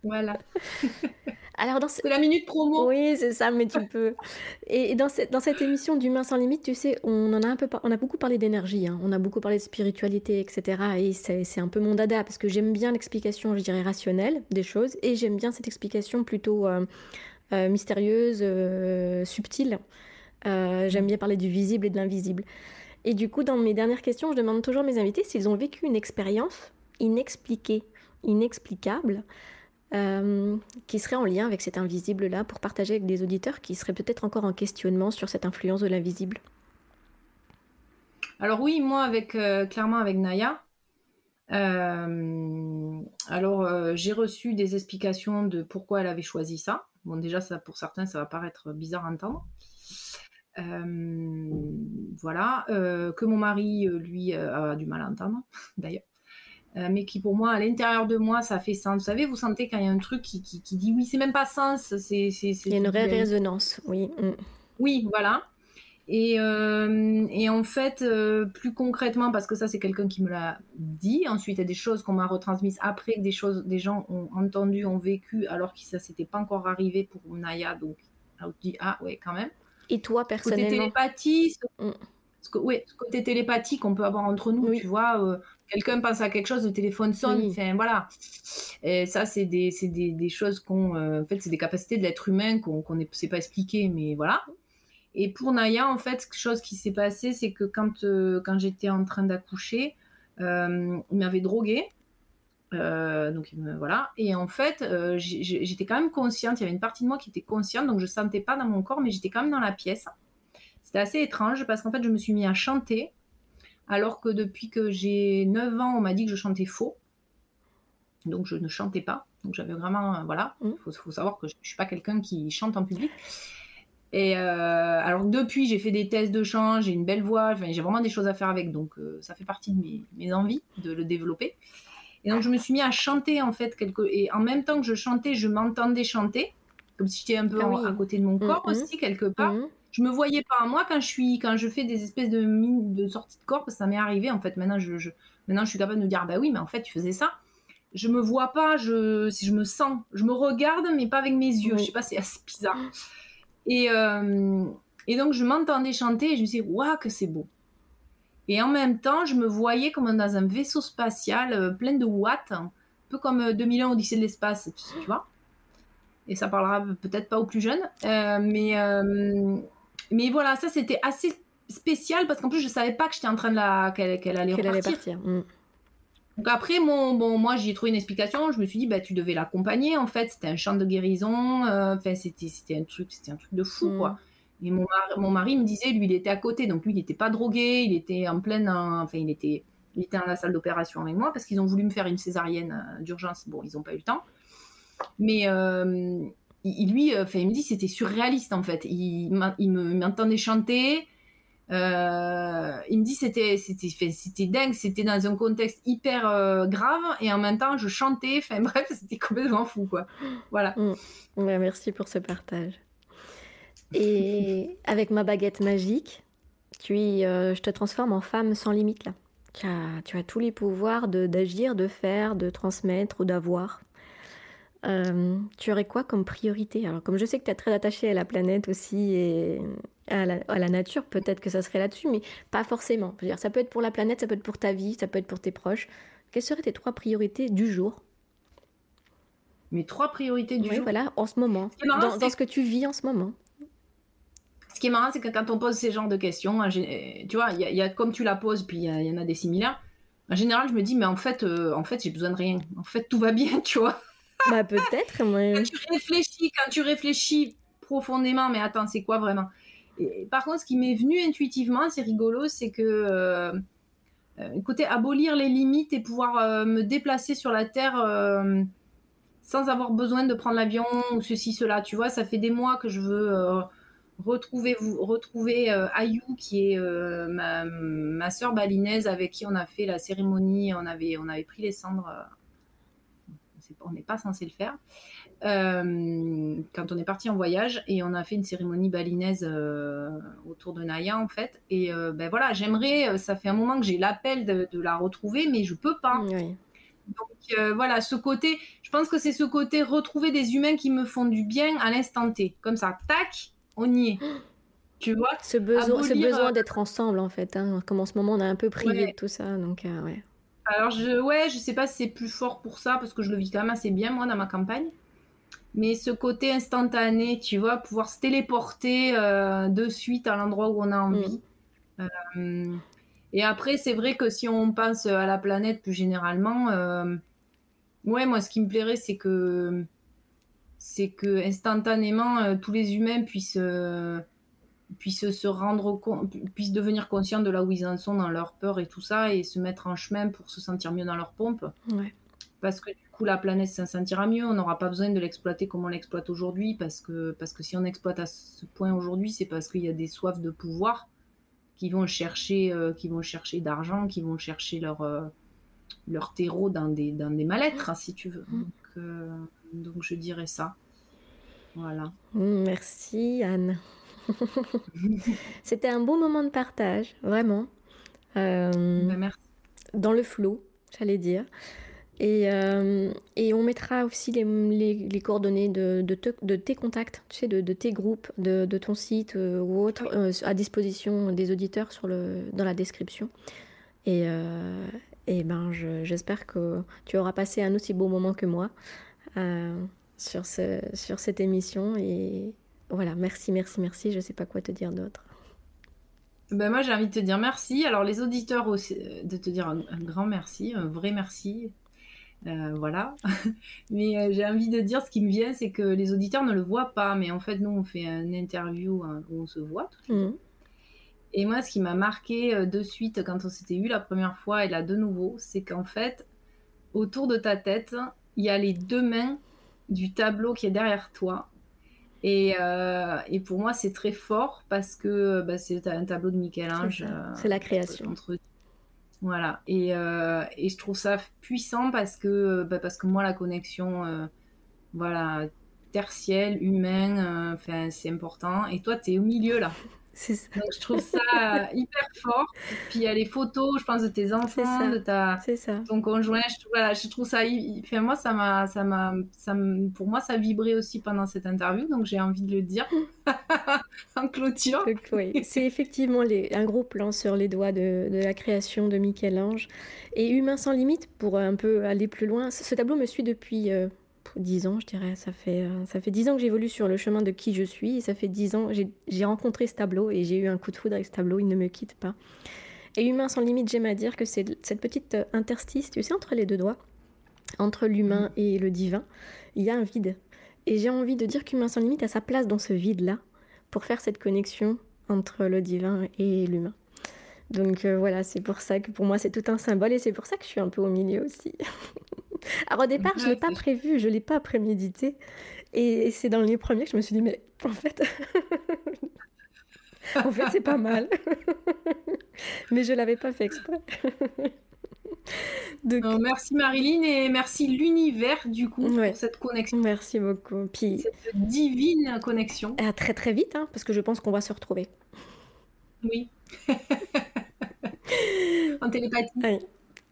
Voilà. Alors dans C'est la minute promo. Oui, c'est ça, mais tu peux. Et dans cette, dans cette émission d'Humain sans limite, tu sais, on en a un peu, on a beaucoup parlé d'énergie, hein. on a beaucoup parlé de spiritualité, etc. Et c'est un peu mon dada parce que j'aime bien l'explication, je dirais rationnelle des choses, et j'aime bien cette explication plutôt euh, euh, mystérieuse, euh, subtile. j'aime bien parler du visible et de l'invisible. Et du coup, dans mes dernières questions, je demande toujours à mes invités s'ils ont vécu une expérience inexpliquée, inexplicable, euh, qui serait en lien avec cet invisible-là pour partager avec des auditeurs qui seraient peut-être encore en questionnement sur cette influence de l'invisible Alors oui, moi, avec, euh, clairement avec Naya, euh, alors j'ai reçu des explications de pourquoi elle avait choisi ça. Bon, déjà, ça, pour certains, ça va paraître bizarre à entendre. voilà, que mon mari, lui, a du mal à entendre, d'ailleurs. Euh, mais qui pour moi, à l'intérieur de moi, ça fait sens. Vous savez, vous sentez quand il y a un truc qui, qui, dit oui, c'est même pas sens. C'est, il y a une vraie résonance, oui. Mm. Oui, voilà. Et, euh, et en fait, euh, plus concrètement, parce que ça, c'est quelqu'un qui me l'a dit. Ensuite, il y a des choses qu'on m'a retransmises après des choses, des gens ont entendu, ont vécu, alors que ça s'était pas encore arrivé pour Naya. Donc, là, on dit ah ouais, quand même. Et toi, personnellement? Côté télépathie, mm. ce, oui, ce côté télépathique qu'on peut avoir entre nous, tu vois quelqu'un pense à quelque chose, le téléphone sonne, enfin, voilà. Et ça, c'est des, des, des, choses qu'on. Euh, en fait, c'est des capacités de l'être humain qu'on ne sait pas expliquer, mais voilà. Et pour Naya, en fait, chose qui s'est passé, c'est que quand, euh, quand j'étais en train d'accoucher, euh, il m'avait drogué. donc voilà. Et en fait, j'étais quand même consciente. Il y avait une partie de moi qui était consciente, donc je sentais pas dans mon corps, mais j'étais quand même dans la pièce. C'était assez étrange parce qu'en fait, je me suis mis à chanter alors que depuis que j'ai 9 ans, on m'a dit que je chantais faux. Donc je ne chantais pas. Donc j'avais vraiment, voilà, il mmh. faut, savoir que je, ne suis pas quelqu'un qui chante en public. Et alors depuis, j'ai fait des tests de chant, j'ai une belle voix, j'ai vraiment des choses à faire avec, donc ça fait partie de mes, mes, envies de le développer. Et donc je me suis mis à chanter en fait, quelque... et en même temps que je chantais, je m'entendais chanter, comme si j'étais un peu ah à côté de mon corps mmh, aussi quelque part je me voyais pas moi quand je suis quand je fais des espèces de mines de sortie de corps parce que ça m'est arrivé en fait. Maintenant je, maintenant je suis capable de me dire bah oui mais en fait tu faisais ça. Je me vois pas je si je me sens je me regarde mais pas avec mes yeux. Je sais pas c'est assez bizarre. Et euh, et donc je m'entendais chanter et je me disais waouh que c'est beau. Et en même temps je me voyais comme dans un vaisseau spatial euh, plein de watts un peu comme 2001 euh, Odyssée de l'espace tu vois. Et ça parlera peut-être pas aux plus jeunes mais mais voilà, ça c'était assez spécial parce qu'en plus je savais pas que j'étais en train de la qu'elle allait repartir. Mm. Donc après, mon, bon, moi j'ai trouvé une explication. Je me suis dit, bah tu devais l'accompagner en fait. C'était un chant de guérison. Euh, enfin, c'était c'était un truc, c'était un truc de fou mm. quoi. Et mon mari, mon mari me disait, lui, il était à côté, donc lui, il n'était pas drogué, il était en pleine, enfin, il était, il était dans la salle d'opération avec moi parce qu'ils ont voulu me faire une césarienne euh, d'urgence. Bon, ils n'ont pas eu le temps. Mais euh, il, lui, euh, il me dit c'était surréaliste en fait. Il, il m'entendait chanter. Euh, il me dit c'était c'était c'était dingue, c'était dans un contexte hyper euh, grave et en même temps je chantais. Enfin bref, c'était complètement fou quoi. Voilà. Mm. merci pour ce partage. Et avec ma baguette magique, tu je te transforme en femme sans limite là. Tu as, tu as tous les pouvoirs d'agir, de, faire, de transmettre ou d'avoir. Euh, tu aurais quoi comme priorité? Alors, comme je sais que tu es très attaché à la planète aussi et à la, nature, peut-être que ça serait là-dessus, mais pas forcément. dire, ça peut être pour la planète, ça peut être pour ta vie, ça peut être pour tes proches. Quelles seraient tes trois priorités du jour? Mes trois priorités du oui, jour? voilà, en ce moment. dans, ce que tu vis en ce moment. Ce qui est marrant, c'est que quand on pose ces genres de questions, tu vois, il y, a comme tu la poses, puis il y, en a des similaires. En général, je me dis, mais en fait, euh, en fait, j'ai besoin de rien. En fait, tout va bien, tu vois. Bah peut-être. Mais... Quand tu réfléchis, quand tu réfléchis profondément, mais attends, c'est quoi vraiment? Et, Par contre, ce qui m'est venu intuitivement, c'est rigolo, c'est que euh, euh, côté abolir les limites et pouvoir euh, me déplacer sur la terre sans avoir besoin de prendre l'avion ou ceci cela. Tu vois, ça fait des mois que je veux retrouver vous retrouver Ayou qui est ma, ma soeur balinaise avec qui on a fait la cérémonie on avait on avait pris les cendres on n'est pas censé le faire. Euh, quand on est parti en voyage et on a fait une cérémonie balinaise euh, autour de Naya en fait. Et euh, ben voilà, j'aimerais, ça fait un moment que j'ai l'appel de, la retrouver, mais je peux pas. Donc voilà, ce côté, je pense que c'est ce côté retrouver des humains qui me font du bien à l'instant T. Comme ça, tac, on y est. Tu vois? Ce besoin, ce besoin d'être ensemble en fait. Hein. Comme en ce moment, on a un peu privé de tout ça. Donc ouais. Alors, je, ouais, je sais pas si c'est plus fort pour ça, parce que je le vis quand même assez bien, moi, dans ma campagne. Mais ce côté instantané, tu vois, pouvoir se téléporter euh, de suite à l'endroit où on a envie. Mm. Euh, et après, c'est vrai que si on pense à la planète plus généralement, euh, ouais, moi, ce qui me plairait, c'est que, c'est que instantanément, tous les humains puissent puissent se rendre puissent devenir conscients de là où ils en sont dans leur peur et tout ça et se mettre en chemin pour se sentir mieux dans leur pompe. Parce que du coup, la planète s'en sentira mieux. On n'aura pas besoin de l'exploiter comme on l'exploite aujourd'hui parce que, parce que si on exploite à ce point aujourd'hui, c'est parce qu'il y a des soifs de pouvoir qui vont chercher, euh, qui vont chercher d'argent, qui vont chercher leur, euh, leur terreau dans des, dans des mal-être, hein, si tu veux. Mm. Donc, euh, donc je dirais ça. Voilà. Merci Anne. C'était un beau moment de partage, vraiment. Euh, bah, merci. Dans le flot, j'allais dire. Et, euh, et, on mettra aussi les, les, coordonnées de, de, de, tes contacts, tu sais, de, de tes groupes, de, ton site euh, ou autre, à disposition des auditeurs sur le, dans la description. Et, et ben, j'espère que tu auras passé un aussi beau moment que moi sur, ce, sur cette émission. Et, voilà, merci, merci, merci. Je ne sais pas quoi te dire d'autre. Ben moi, j'ai envie de te dire merci. Alors, les auditeurs aussi, euh, de te dire un, grand merci, un vrai merci. Euh, voilà. mais euh, j'ai envie de dire ce qui me vient, c'est que les auditeurs ne le voient pas. Mais en fait, nous, on fait une interview hein, où on se voit. Mmh. Et moi, ce qui m'a marqué de suite quand on s'était eu la première fois et là de nouveau, c'est qu'en fait, autour de ta tête, il y a les deux mains du tableau qui est derrière toi. Et, euh, et pour moi, c'est très fort parce que bah, c'est un tableau de Michel-Ange. C'est la création. Voilà. Et, et, je trouve ça puissant parce que, bah, parce que moi, la connexion, voilà, tertielle, humaine, c'est important. Et toi, tu es au milieu là. Donc, je trouve ça hyper fort. Puis il y a les photos, je pense, de tes enfants, de ta, ça. ton conjoint. Je, voilà, je trouve ça. Enfin, moi, ça m'a, ça m'a, ça pour moi, ça vibrait aussi pendant cette interview. Donc, j'ai envie de le dire en clôture. oui, c'est effectivement les, un gros plan sur les doigts de, de la création de Michel-Ange. Et Humain sans limite, pour un peu aller plus loin, ce, tableau me suit depuis. Euh, dix ans, je dirais. Ça fait, euh, ça fait dix ans que j'évolue sur le chemin de qui je suis. Et ça fait dix ans, j'ai rencontré ce tableau et j'ai eu un coup de foudre avec ce tableau. Il ne me quitte pas. Et Humain sans limite, j'aime à dire que c'est cette petite euh, interstice, tu sais, entre les deux doigts, entre l'humain mm. et le divin, il y a un vide. Et j'ai envie de dire qu'Humain sans limite a sa place dans ce vide-là pour faire cette connexion entre le divin et l'humain. Donc euh, voilà, c'est pour ça que pour moi c'est tout un symbole et c'est pour ça que je suis un peu au milieu aussi. Alors au départ, je ne l'ai pas prévu, je ne l'ai pas prémédité. Et, c'est dans les premiers que je me suis dit, mais en fait, en fait c'est pas mal. mais je ne l'avais pas fait exprès. merci Marilyn et merci l'univers du coup pour cette connexion. Merci beaucoup. Puis... Cette divine connexion. À très très vite, hein, parce que je pense qu'on va se retrouver. Oui. en télépathie.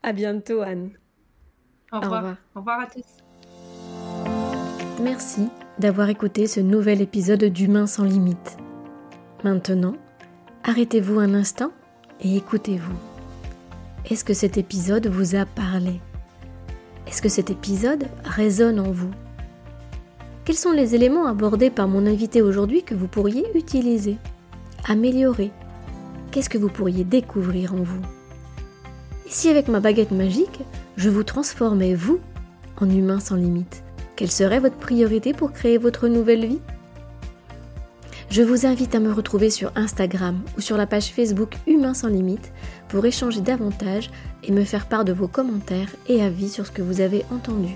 À bientôt Anne. Au revoir. Au revoir, à tous. Merci d'avoir écouté ce nouvel épisode d'Humain sans limite. Maintenant, arrêtez-vous un instant et écoutez-vous. Est-ce que cet épisode vous a parlé? Est-ce que cet épisode résonne en vous? Quels sont les éléments abordés par mon invité aujourd'hui que vous pourriez utiliser, améliorer? Qu'est-ce que vous pourriez découvrir en vous? Et si avec ma baguette magique, je vous transformais, vous, en humain sans limite. Quelle serait votre priorité pour créer votre nouvelle vie? Je vous invite à me retrouver sur Instagram ou sur la page Facebook Humain sans limite pour échanger davantage et me faire part de vos commentaires et avis sur ce que vous avez entendu.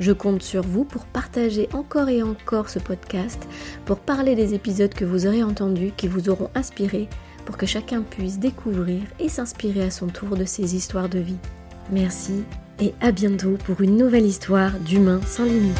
Je compte sur vous pour partager encore et encore ce podcast, pour parler des épisodes que vous aurez entendus, qui vous auront inspiré, pour que chacun puisse découvrir et s'inspirer à son tour de ces histoires de vie. Merci et à bientôt pour une nouvelle histoire d'humains sans limite.